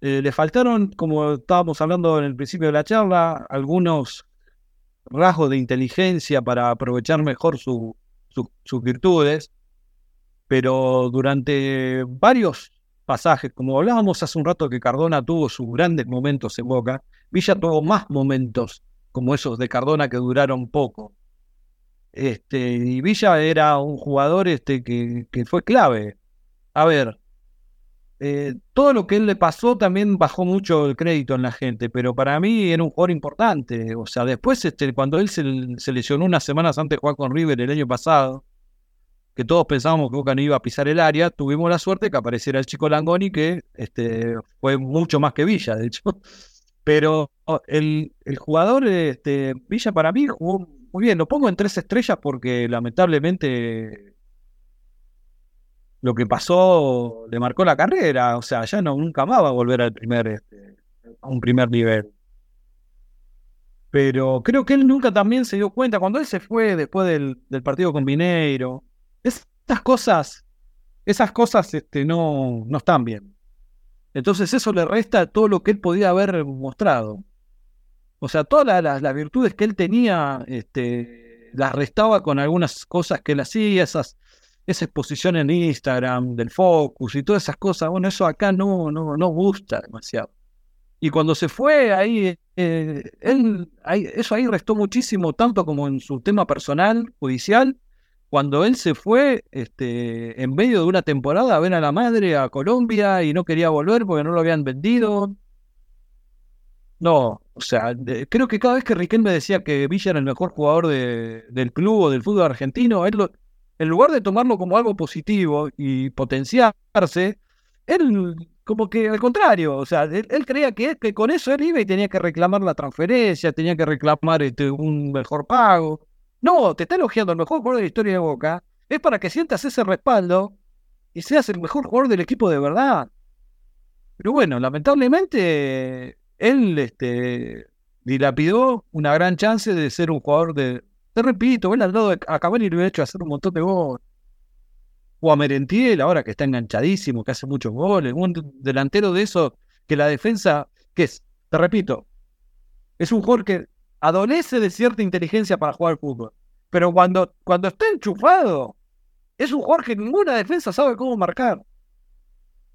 Eh, le faltaron, como estábamos hablando en el principio de la charla, algunos rasgos de inteligencia para aprovechar mejor sus virtudes, pero durante varios pasajes, como hablábamos hace un rato que Cardona tuvo sus grandes momentos en Boca, Villa tuvo más momentos como esos de Cardona que duraron poco. Este, y Villa era un jugador este, que, que fue clave. A ver, eh, todo lo que él le pasó también bajó mucho el crédito en la gente, pero para mí era un jugador importante. O sea, después, este, cuando él se, lesionó unas semanas antes de jugar con River el año pasado, que todos pensábamos que Boca no iba a pisar el área, tuvimos la suerte que apareciera el chico Langoni, que este, fue mucho más que Villa, de hecho. Pero oh, el, el jugador, este, Villa para mí jugó muy bien. Lo pongo en tres estrellas porque lamentablemente lo que pasó le marcó la carrera, o sea, ya no nunca más va a volver al primer este, a un primer nivel. Pero creo que él nunca también se dio cuenta cuando él se fue después del, del partido con Mineiro. Estas cosas, esas cosas este, no, no están bien. Entonces eso le resta todo lo que él podía haber mostrado. O sea, todas las, virtudes que él tenía, este, las restaba con algunas cosas que él hacía, esas, esa exposición en Instagram del Focus y todas esas cosas, bueno, eso acá no, no, no gusta demasiado. Y cuando se fue, ahí, eh, él, eso ahí restó muchísimo, tanto como en su tema personal, judicial. Cuando él se fue, este, en medio de una temporada, a ver a la madre a Colombia y no quería volver porque no lo habían vendido. No, o sea, creo que cada vez que Riquelme decía que Villa era el mejor jugador de, del club o del fútbol argentino, él lo, en lugar de tomarlo como algo positivo y potenciarse, él como que al contrario, o sea, él, creía que, que, con eso él iba y tenía que reclamar la transferencia, tenía que reclamar este, un mejor pago. No, te está elogiando el mejor jugador de la historia de Boca, es para que sientas ese respaldo y seas el mejor jugador del equipo de verdad. Pero bueno, lamentablemente él este, dilapidó una gran chance de ser un jugador de, te repito, él al lado de Cavani le hubiera hecho hacer un montón de goles. O a Merentiel, ahora que está enganchadísimo, que hace muchos goles. Un delantero de eso, que la defensa, que es, te repito, es un jugador que adolece de cierta inteligencia para jugar fútbol. Pero cuando, cuando está enchufado, es un jugador que ninguna defensa sabe cómo marcar.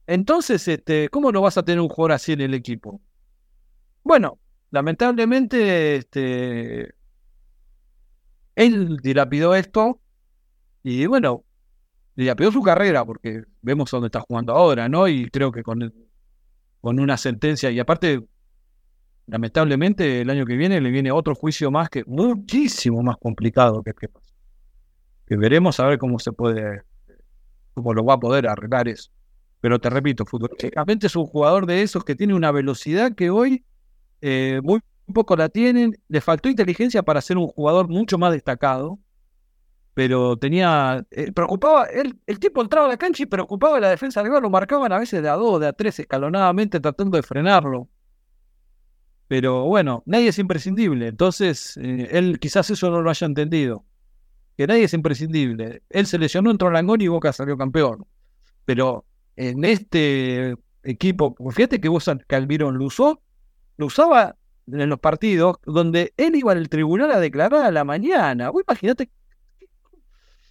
Entonces, este, ¿cómo no vas a tener un jugador así en el equipo? Bueno, lamentablemente, este, él dilapidó esto y bueno, dilapidó su carrera porque vemos dónde está jugando ahora, ¿no? Y creo que con, con una sentencia y aparte, lamentablemente el año que viene le viene otro juicio más que muchísimo más complicado que que Que veremos a ver cómo se puede, cómo lo va a poder arreglar eso. Pero te repito, futbolísticamente es un jugador de esos que tiene una velocidad que hoy eh, muy poco la tienen. Le faltó inteligencia para ser un jugador mucho más destacado. Pero tenía. Eh, preocupaba. El, el tipo entraba a la cancha y preocupaba la defensa arriba. Lo marcaban a veces de a dos, de a tres, escalonadamente, tratando de frenarlo. Pero bueno, nadie es imprescindible. Entonces, eh, él quizás eso no lo haya entendido. Que nadie es imprescindible. Él se lesionó, entró a Langón y Boca salió campeón. Pero en este equipo, fíjate que vos Calviron lo usó, lo usaba en los partidos donde él iba al tribunal a declarar a la mañana. Vos imaginate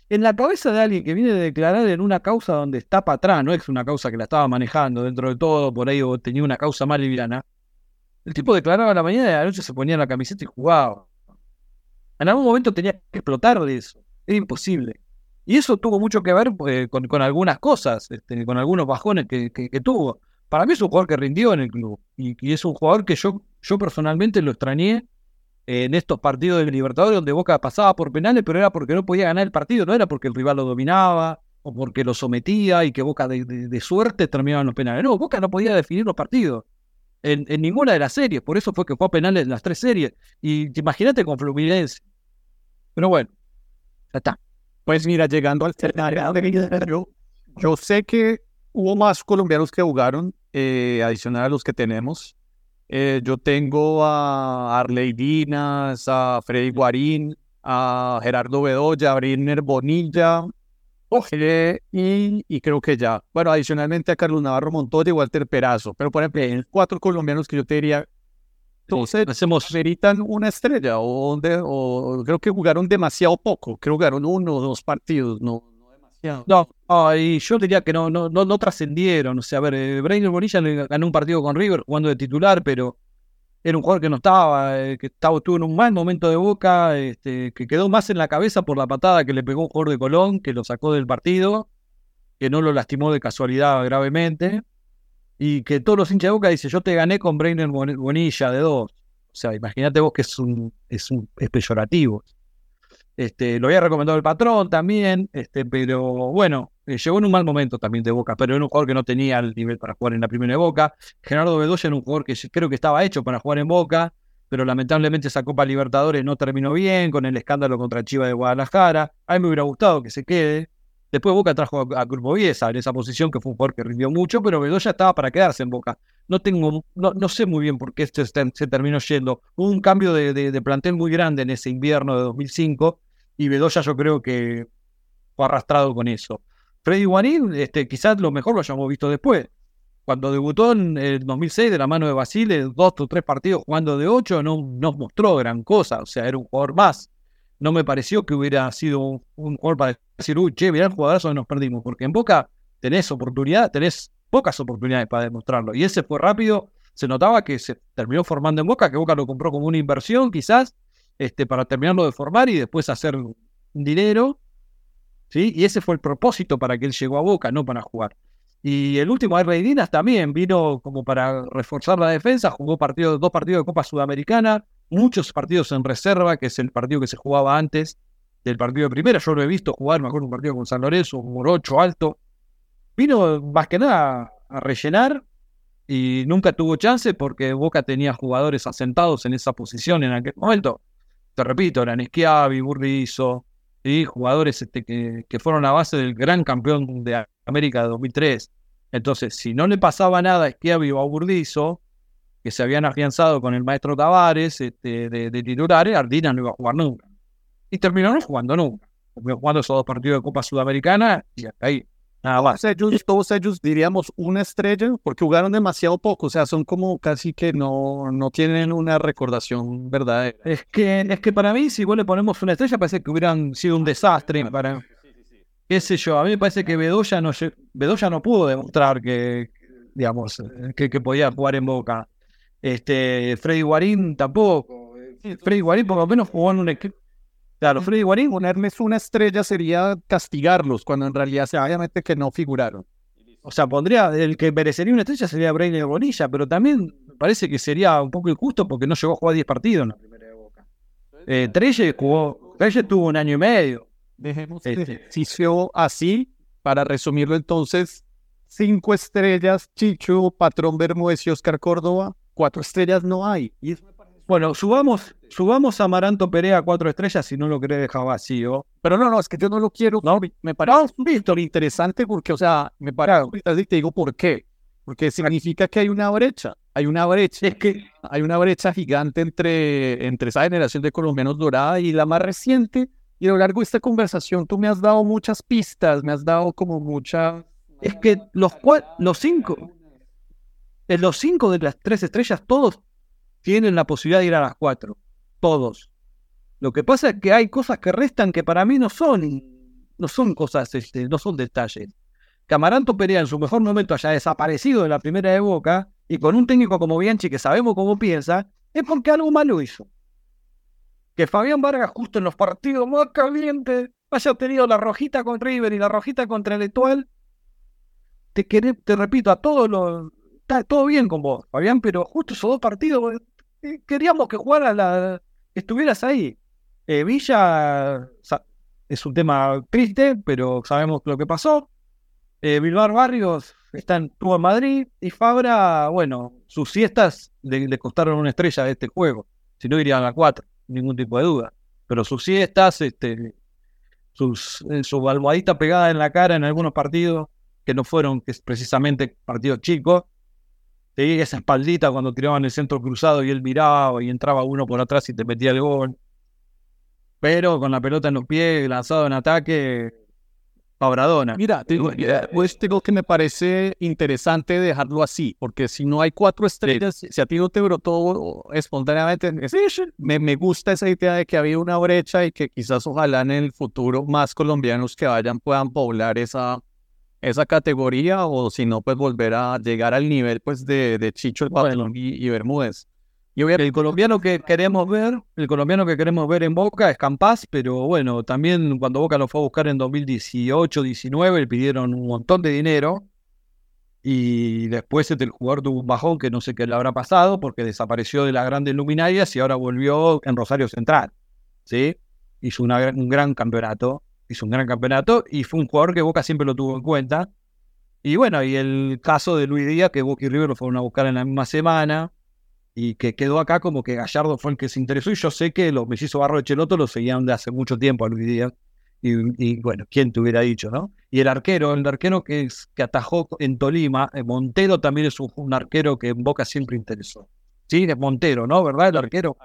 en la cabeza de alguien que viene a declarar en una causa donde está para atrás, no es una causa que la estaba manejando dentro de todo, por ahí o tenía una causa más liviana. El tipo declaraba a la mañana y a la noche se ponía en la camiseta y jugaba. En algún momento tenía que explotar de eso. Era imposible. Y eso tuvo mucho que ver eh, con, algunas cosas, este, con algunos bajones que, tuvo. Para mí es un jugador que rindió en el club. Y, es un jugador que yo, yo personalmente lo extrañé en estos partidos de Libertadores donde Boca pasaba por penales, pero era porque no podía ganar el partido, no era porque el rival lo dominaba o porque lo sometía y que Boca de, suerte terminaba en los penales. No, Boca no podía definir los partidos en, ninguna de las series, por eso fue que fue a penales en las tres series. Y imagínate con Fluminense. Pero bueno, ya está. Pues mira, llegando al yo, yo sé que hubo más colombianos que jugaron, eh, adicional a los que tenemos. Eh, yo tengo a Arley Dinas, a Freddy Guarín, a Gerardo Bedoya, a Brinner Bonilla, eh, y, y, creo que ya. Bueno, adicionalmente a Carlos Navarro Montoya y Walter Perazo. Pero por ejemplo, cuatro colombianos que yo te diría entonces, hacemos meritan una estrella o, o creo que jugaron demasiado poco, creo que jugaron uno o dos partidos, no, no demasiado. No, y yo diría que no, no, no, trascendieron. O sea, a ver, eh, Brainer Bonilla ganó un partido con River jugando de titular, pero era un jugador que no estaba, eh, que estaba, estuvo en un mal momento de boca, este, que quedó más en la cabeza por la patada que le pegó un jugador de Colón, que lo sacó del partido, que no lo lastimó de casualidad gravemente y que todos los hinchas de Boca dicen, yo te gané con Brainer Bonilla de dos. O sea, imagínate vos que es un, es un es peyorativo. Este, lo había recomendado el patrón también, este, pero bueno, llegó en un mal momento también de Boca, pero era un jugador que no tenía el nivel para jugar en la primera de Boca. Gerardo Bedoya era un jugador que creo que estaba hecho para jugar en Boca, pero lamentablemente esa Copa Libertadores no terminó bien con el escándalo contra Chiva de Guadalajara. A mí me hubiera gustado que se quede, Después Boca trajo a, Grupo Viesa en esa posición, que fue un jugador que rindió mucho, pero Bedoya estaba para quedarse en Boca. No tengo, no, no sé muy bien por qué se terminó yendo. Hubo un cambio de, plantel muy grande en ese invierno de 2005 y Bedoya yo creo que fue arrastrado con eso. Freddy Guarín, este, quizás lo mejor lo hayamos visto después. Cuando debutó en el 2006 de la mano de Basile, dos o tres partidos jugando de ocho, no nos mostró gran cosa. O sea, era un jugador más no me pareció que hubiera sido un, jugador para decir, uy, che, mirá el jugadorazo que nos perdimos, porque en Boca tenés oportunidad, tenés pocas oportunidades para demostrarlo. Y ese fue rápido, se notaba que se terminó formando en Boca, que Boca lo compró como una inversión quizás, este, para terminarlo de formar y después hacer dinero. Y ese fue el propósito para que él llegó a Boca, no para jugar. Y el último, Rey Dinas, también vino como para reforzar la defensa, jugó partido, dos partidos de Copa Sudamericana, muchos partidos en reserva, que es el partido que se jugaba antes del partido de primera. Yo lo he visto jugar, me acuerdo un partido con San Lorenzo, Morocho alto. Vino más que nada a rellenar y nunca tuvo chance porque Boca tenía jugadores asentados en esa posición en aquel momento. Te repito, eran Schiavi, Burrizo, y jugadores este, que, que, fueron a base del gran campeón de América de 2003. Entonces, si no le pasaba nada a Schiavi o a Burdizo, que se habían afianzado con el maestro Tavares este, de, de, titulares, Ardina no iba a jugar nunca. Y terminó no jugando nunca. Jugando esos dos partidos de Copa Sudamericana y hasta ahí. Nada más. Ellos, todos ellos diríamos una estrella porque jugaron demasiado poco, o sea, son como casi que no, no tienen una recordación verdadera. Es que, es que para mí, si vos le ponemos una estrella, parece que hubieran sido un desastre. Para, qué sé yo, a mí me parece que Bedoya no, Bedoya no pudo demostrar que, digamos, que, que podía jugar en Boca. Este, Freddy Guarín tampoco. Freddy Guarín por lo menos jugó en un equipo. Claro, Freddy Guarín, ponerles una estrella sería castigarlos, cuando en realidad se obviamente que no figuraron. O sea, pondría, el que merecería una estrella sería Brainer Bonilla, pero también parece que sería un poco injusto porque no llegó a jugar 10 partidos Boca. Eh, Trelle jugó, Trelle tuvo un año y medio. Dejemos este. ejercicio así, para resumirlo entonces, cinco estrellas, Chicho, Patrón Bermúdez y Oscar Córdoba, cuatro estrellas no hay. Bueno, subamos, subamos a Maranto Perea cuatro estrellas si no lo querés dejar vacío. Pero no, no, es que yo no lo quiero. No, me parece un interesante porque, o sea, me parece, y te digo por qué. Porque significa que hay una brecha, hay una brecha, es que hay una brecha gigante entre, entre esa generación de colombianos dorada y la más reciente. Y a lo largo de esta conversación tú me has dado muchas pistas, me has dado como muchas es que los, los cinco, los cinco de las tres estrellas, todos tienen la posibilidad de ir a las cuatro. Todos. Lo que pasa es que hay cosas que restan que para mí no son, no son cosas, este, no son detalles. Camaranto Perea en su mejor momento haya desaparecido de la primera de Boca y con un técnico como Bianchi que sabemos cómo piensa, es porque algo malo hizo. Que Fabián Vargas justo en los partidos más calientes haya tenido la rojita con River y la rojita contra el Etual. Te, te repito, a todos los... Está todo bien con vos, Fabián, pero justo esos dos partidos eh, queríamos que jugara la, estuvieras ahí. Eh, Villa es un tema triste, pero sabemos lo que pasó. Eh, Barrios está en, estuvo en Madrid y Fabra, bueno, sus siestas le, costaron una estrella de este juego. Si no irían a cuatro, ningún tipo de duda. Pero sus siestas, este, sus, eh, su almohadita pegada en la cara en algunos partidos, que no fueron que precisamente partidos chicos, esa espaldita cuando tiraban el centro cruzado y él miraba y entraba uno por atrás y te metía el gol. Pero con la pelota en los pies, lanzado en ataque, Pabradona. Mira, pues tengo que me parece interesante dejarlo así, porque si no hay cuatro estrellas, si a ti no te brotó espontáneamente, me, me gusta esa idea de que había una brecha y que quizás ojalá en el futuro más colombianos que vayan puedan poblar esa, esa categoría o si no, pues volver a llegar al nivel pues de, de Chicho el y, Bermúdez. Y el colombiano que queremos ver, el colombiano que queremos ver en Boca es Campas, pero bueno, también cuando Boca lo fue a buscar en 2018-19 le pidieron un montón de dinero y después este, el jugador tuvo un bajón que no sé qué le habrá pasado porque desapareció de las grandes luminarias y ahora volvió en Rosario Central, ¿sí? Hizo un gran campeonato hizo un gran campeonato y fue un jugador que Boca siempre lo tuvo en cuenta. Y bueno, y el caso de Luis Díaz, que Boca y River lo fueron a buscar en la misma semana y que quedó acá como que Gallardo fue el que se interesó y yo sé que los mellizos Barro de Cheloto lo seguían de hace mucho tiempo a Luis Díaz. Y, bueno, ¿quién te hubiera dicho, no? Y el arquero, el arquero que, es, que atajó en Tolima, eh, Montero también es un, arquero que en Boca siempre interesó. Sí, es Montero, ¿no? ¿Verdad? El arquero.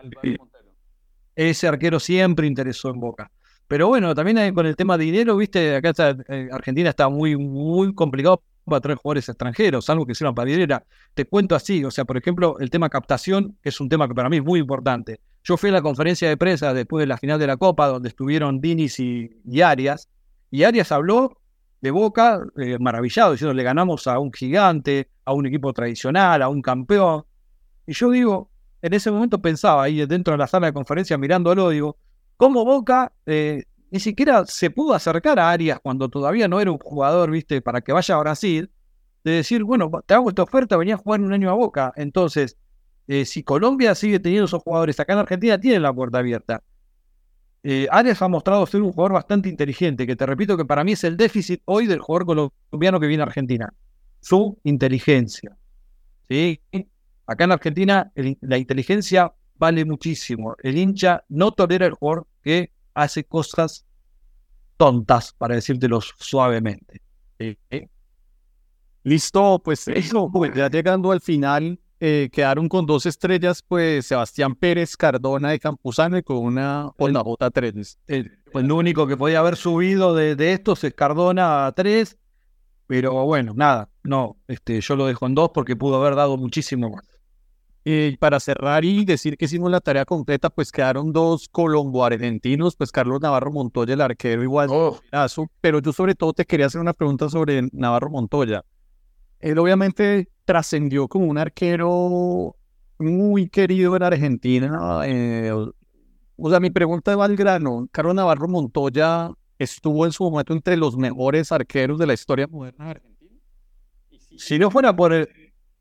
Ese arquero siempre interesó en Boca. Pero bueno, también con el tema de dinero, viste, acá está, eh, Argentina está muy, muy complicado para traer jugadores extranjeros, algo que sirvan para dinero. Te cuento así, o sea, por ejemplo, el tema captación, que es un tema que para mí es muy importante. Yo fui a la conferencia de prensa después de la final de la Copa, donde estuvieron Dinis y, Arias, y Arias habló de Boca eh, maravillado, diciendo, le ganamos a un gigante, a un equipo tradicional, a un campeón. Y yo digo, en ese momento pensaba ahí dentro de la sala de conferencia mirándolo, digo, cómo Boca eh, ni siquiera se pudo acercar a Arias cuando todavía no era un jugador, viste, para que vaya a Brasil, de decir, bueno, te hago esta oferta, venía a jugar un año a Boca. Entonces, eh, si Colombia sigue teniendo esos jugadores acá en Argentina, tiene la puerta abierta. Eh, Arias ha mostrado ser un jugador bastante inteligente, que te repito que para mí es el déficit hoy del jugador colombiano que viene a Argentina. Su inteligencia. ¿Sí? Acá en Argentina la inteligencia vale muchísimo. El hincha no tolera el jugador que hace cosas tontas, para decírtelo suavemente. Listo, pues eso, pues, ya llegando al final, eh, quedaron con dos estrellas, pues Sebastián Pérez Cardona de Campuzano y con una una J 3. pues lo único que podía haber subido de, de estos es Cardona a 3, pero bueno, nada, no, este, yo lo dejo en dos porque pudo haber dado muchísimo más. Eh, para cerrar y decir que hicimos la tarea completa, pues quedaron dos colombo-argentinos, pues Carlos Navarro Montoya, el arquero igual, oh. pero yo sobre todo te quería hacer una pregunta sobre Navarro Montoya. Él obviamente trascendió como un arquero muy querido en Argentina. Eh, o sea, mi pregunta de Valgrano, Carlos Navarro Montoya estuvo en su momento entre los mejores arqueros de la historia moderna de Argentina. Si no fuera por el,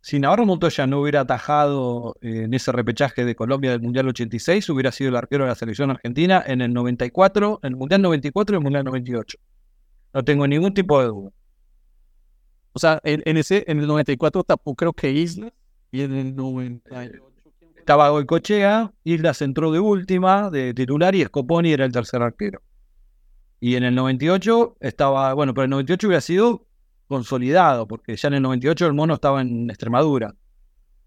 si Navarro Montoya no hubiera atajado eh, en ese repechaje de Colombia del Mundial 86, hubiera sido el arquero de la selección argentina en el 94, en el Mundial 94 y el Mundial 98. No tengo ningún tipo de duda. O sea, en, ese, en el 94 tapó creo que Islas y en el 98 estaba Goicochea, Islas entró de última, de titular y Scoponi era el tercer arquero. Y en el 98 estaba, bueno, pero el 98 hubiera sido consolidado, porque ya en el 98 el mono estaba en Extremadura.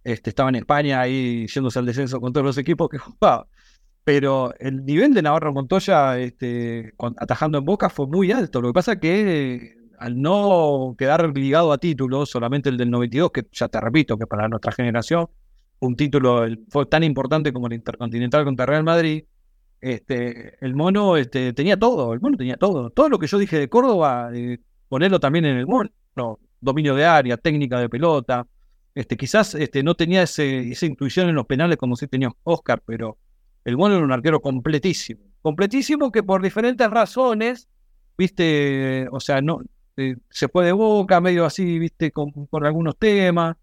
Este, estaba en España ahí yéndose al descenso con todos los equipos que jugaba. Pero el nivel de Navarro Montoya este, atajando en Boca fue muy alto. Lo que pasa que al no quedar ligado a títulos, solamente el del 92, que ya te repito, que para nuestra generación un título fue tan importante como el Intercontinental contra Real Madrid, este, el mono este, tenía todo, el mono tenía todo. Todo lo que yo dije de Córdoba, ponerlo también en el mono. Dominio de área, técnica de pelota. Este, quizás este, no tenía ese, esa intuición en los penales como sí tenía Oscar, pero el mono era un arquero completísimo. Completísimo que por diferentes razones, viste, o sea, no eh, se fue de boca, medio así, viste, con, con algunos temas.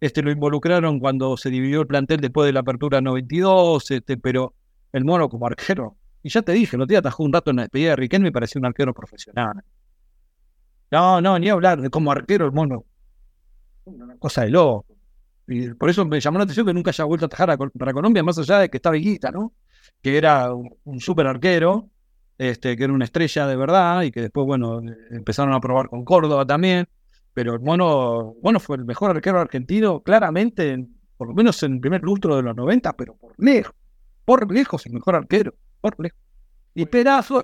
Este, lo involucraron cuando se dividió el plantel después de la apertura 92, este, pero el mono como arquero. Y ya te dije, lo tenía atajó un rato en la despedida de Riquelme y parecía un arquero profesional. No, no, ni hablar de como arquero el mono. Una cosa de loco. Y por eso me llamó la atención que nunca haya vuelto a atajar para Colombia, más allá de que estaba Higuita, ¿no? Que era un, un súper arquero, este, que era una estrella de verdad y que después, bueno, empezaron a probar con Córdoba también. Pero el mono, bueno, fue el mejor arquero argentino, claramente, por lo menos en el primer lustro de los 90, pero por lejos por lejos el mejor arquero, por lejos. Y Perazo,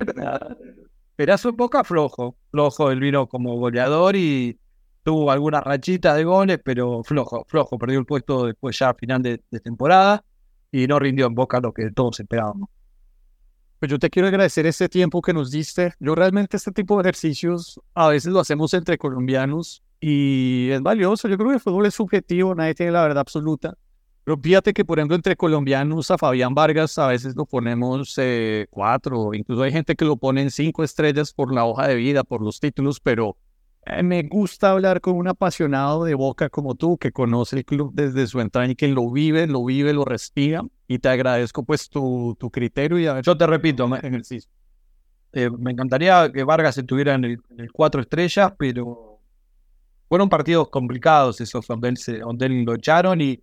Perazo poca flojo, flojo, él vino como goleador y tuvo alguna rachita de goles, pero flojo, flojo, perdió el puesto después ya a final de, temporada y no rindió en Boca lo que todos esperábamos. Pues yo te quiero agradecer ese tiempo que nos diste. Yo realmente este tipo de ejercicios a veces lo hacemos entre colombianos y es valioso. Yo creo que el fútbol es subjetivo, nadie tiene la verdad absoluta. Pero fíjate que, por ejemplo, entre colombianos a Fabián Vargas a veces lo ponemos eh, cuatro, incluso hay gente que lo pone en cinco estrellas por la hoja de vida, por los títulos, pero eh, me gusta hablar con un apasionado de Boca como tú, que conoce el club desde su entrada y que lo vive, lo vive, lo respira. Y te agradezco pues tu, tu criterio y a Yo te repito, me, eh, me encantaría que Vargas estuviera en el, cuatro estrellas, pero fueron partidos complicados esos donde donde él lo echaron y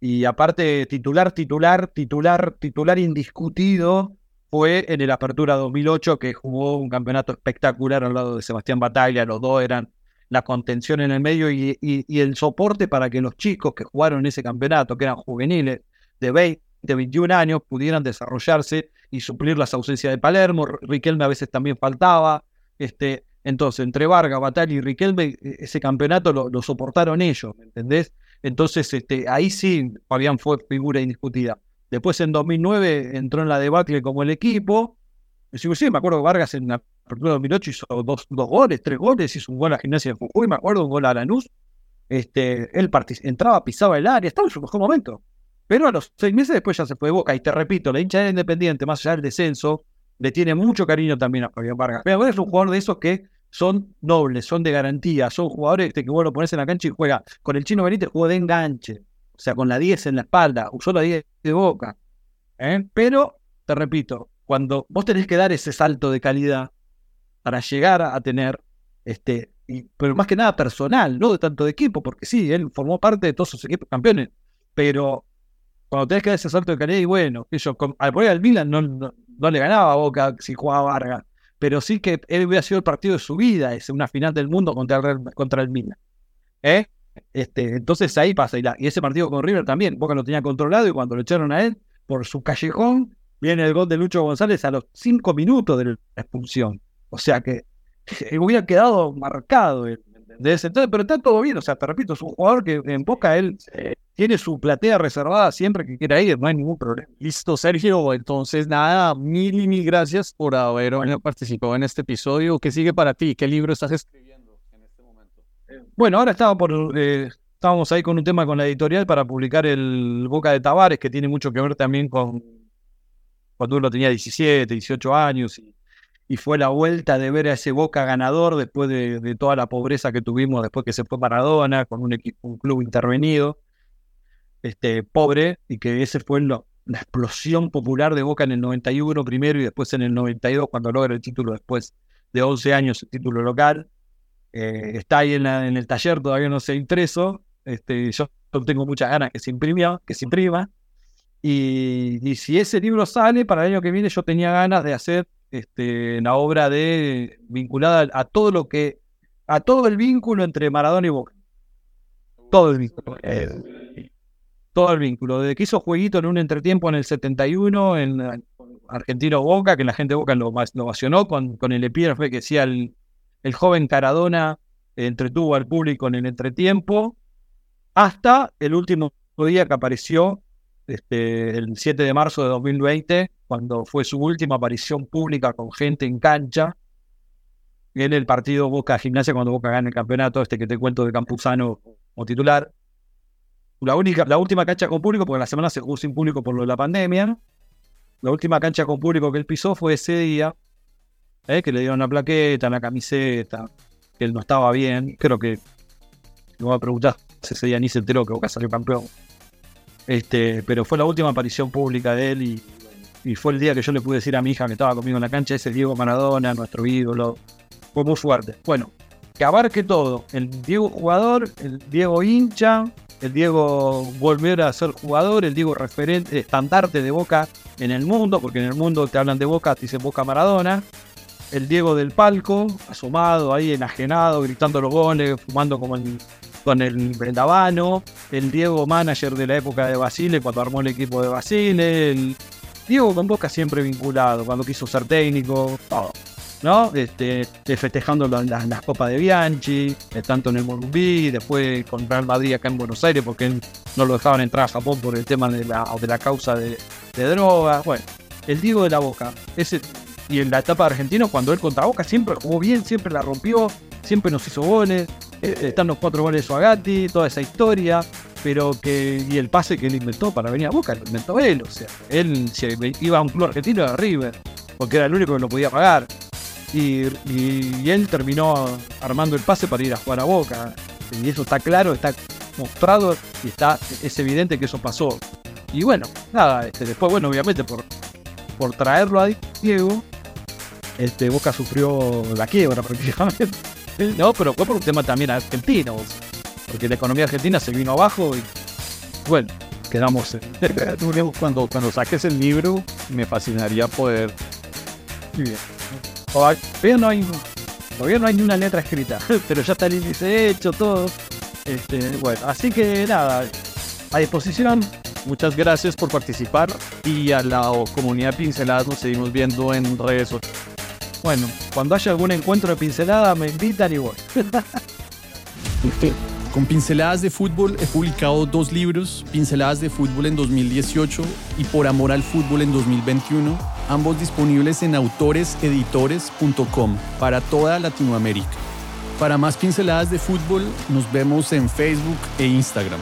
y aparte, titular, titular, titular, titular indiscutido fue en el Apertura 2008, que jugó un campeonato espectacular al lado de Sebastián Batalla. Los dos eran la contención en el medio y, el soporte para que los chicos que jugaron ese campeonato, que eran juveniles de 20, 21 años, pudieran desarrollarse y suplir las ausencias de Palermo. Riquelme a veces también faltaba. Este, entonces, entre Vargas, Batalla y Riquelme, e, ese campeonato lo soportaron ellos, ¿me entendés? Entonces, este, ahí sí, Fabián fue figura indiscutida. Después, en 2009, entró en la debate como el equipo. Sí, me acuerdo que Vargas en la apertura de 2008 hizo dos, dos goles, tres goles, hizo un gol a Gimnasia de Jujuy, me acuerdo, un gol a Lanús. Este, él entraba, pisaba el área, estaba en su mejor momento. Pero a los seis meses después ya se fue de boca. Y te repito, la hincha de Independiente, más allá del descenso, le tiene mucho cariño también a Fabián Vargas. Pero es un jugador de esos que son nobles, son de garantía, son jugadores que vos lo pones en la cancha y juega. Con el Chino Benítez jugó de enganche, o sea, con la 10 en la espalda, usó la 10 de boca. ¿eh? Pero, te repito, cuando vos tenés que dar ese salto de calidad para llegar a tener, este, pero más que nada personal, no de tanto de equipo, porque sí, él formó parte de todos sus equipos campeones, pero cuando tenés que dar ese salto de calidad, y bueno, al poner al Milan no, no, le ganaba a Boca si jugaba Vargas pero sí que él hubiera sido el partido de su vida, es una final del mundo contra el, contra el Milan. ¿Eh? Este, entonces ahí pasa, y, ese partido con River también, Boca lo tenía controlado y cuando lo echaron a él por su callejón, viene el gol de Lucho González a los cinco minutos de la expulsión. O sea que hubiera quedado marcado, ¿entendés? Entonces, pero está todo bien, o sea, te repito, es un jugador que en Boca él tiene su platea reservada siempre que quiera ir, no hay ningún problema. Listo, Sergio. Entonces, nada, mil y mil gracias por haber participado en este episodio. ¿Qué sigue para ti? ¿Qué libro estás escribiendo en este momento? Eh, bueno, ahora estaba por, eh, estábamos ahí con un tema con la editorial para publicar el Boca de Tavares, que tiene mucho que ver también con cuando uno tenía 17, 18 años y, fue la vuelta de ver a ese Boca ganador después de, de, toda la pobreza que tuvimos después que se fue Maradona, con un, equipo, un club intervenido este, pobre y que ese fue la explosión popular de Boca en el 91 primero y después en el 92 cuando logra el título después de 11 años, el título local. Eh, está ahí en, el taller, todavía no se ha impreso. Este, yo tengo muchas ganas que se imprima, que se imprima. Y, si ese libro sale para el año que viene, yo tenía ganas de hacer este, una obra de vinculada a todo lo que, a todo el vínculo entre Maradona y Boca. Todo el vínculo todo el vínculo. Desde que hizo jueguito en un entretiempo en el 71 en Argentino Boca, que la gente de Boca lo, lo ovacionó con, con el epígrafe que decía el, el joven Caradona entretuvo al público en el entretiempo, hasta el último día que apareció, este, el 7 de marzo de 2020, cuando fue su última aparición pública con gente en cancha, en el partido Boca Gimnasia, cuando Boca gana el campeonato, este que te cuento de Campuzano como titular. La, única, la última cancha con público, porque la semana se jugó sin público por lo de la pandemia. La última cancha con público que él pisó fue ese día, ¿eh? que le dieron la plaqueta, la camiseta, que él no estaba bien. Creo que, no voy a preguntar, ese día ni se enteró que Boca salió campeón. Este, pero fue la última aparición pública de él y, fue el día que yo le pude decir a mi hija que estaba conmigo en la cancha, ese Diego Maradona, nuestro ídolo. Fue muy fuerte. Bueno, que abarque todo. El Diego jugador, el Diego hincha, el Diego volver a ser jugador, el Diego referente, estandarte de Boca en el mundo, porque en el mundo te hablan de Boca, te dicen Boca Maradona. El Diego del palco, asomado ahí, enajenado, gritando los goles, fumando como con el Brendavano. El Diego manager de la época de Basile, cuando armó el equipo de Basile. El Diego con Boca siempre vinculado, cuando quiso ser técnico, todo. ¿No? Este, festejando las, copas de Bianchi, eh, tanto en el Morumbí, después con Real Madrid acá en Buenos Aires, porque no lo dejaban entrar a Japón por el tema de la, de la causa de, drogas. Bueno, el Diego de la Boca, ese, y en la etapa de Argentino, cuando él contra Boca siempre jugó bien, siempre la rompió, siempre nos hizo goles, eh, están los cuatro goles de Suagati, toda esa historia, pero que, y el pase que él inventó para venir a Boca, lo inventó él, o sea, él si iba a un club argentino era River, porque era el único que lo podía pagar. Y, él terminó armando el pase para ir a jugar a Boca. Y eso está claro, está mostrado y está, es evidente que eso pasó. Y bueno, nada, este, después, bueno, obviamente por, por traerlo a Diego, este, Boca sufrió la quiebra prácticamente. No, pero fue por un tema también argentino, porque la economía argentina se vino abajo y bueno, quedamos en... cuando, cuando saques el libro, me fascinaría poder... Bien. Todavía no hay, todavía no hay ni una letra escrita, pero ya está el índice hecho, todo. Este, bueno, así que nada, a disposición. Muchas gracias por participar y a la comunidad Pinceladas nos seguimos viendo en redes sociales. Bueno, cuando haya algún encuentro de pincelada me invitan y voy. Con Pinceladas de Fútbol he publicado dos libros, Pinceladas de Fútbol en 2018 y Por Amor al Fútbol en 2021, ambos disponibles en autoreseditores.com para toda Latinoamérica. Para más pinceladas de fútbol, nos vemos en Facebook e Instagram.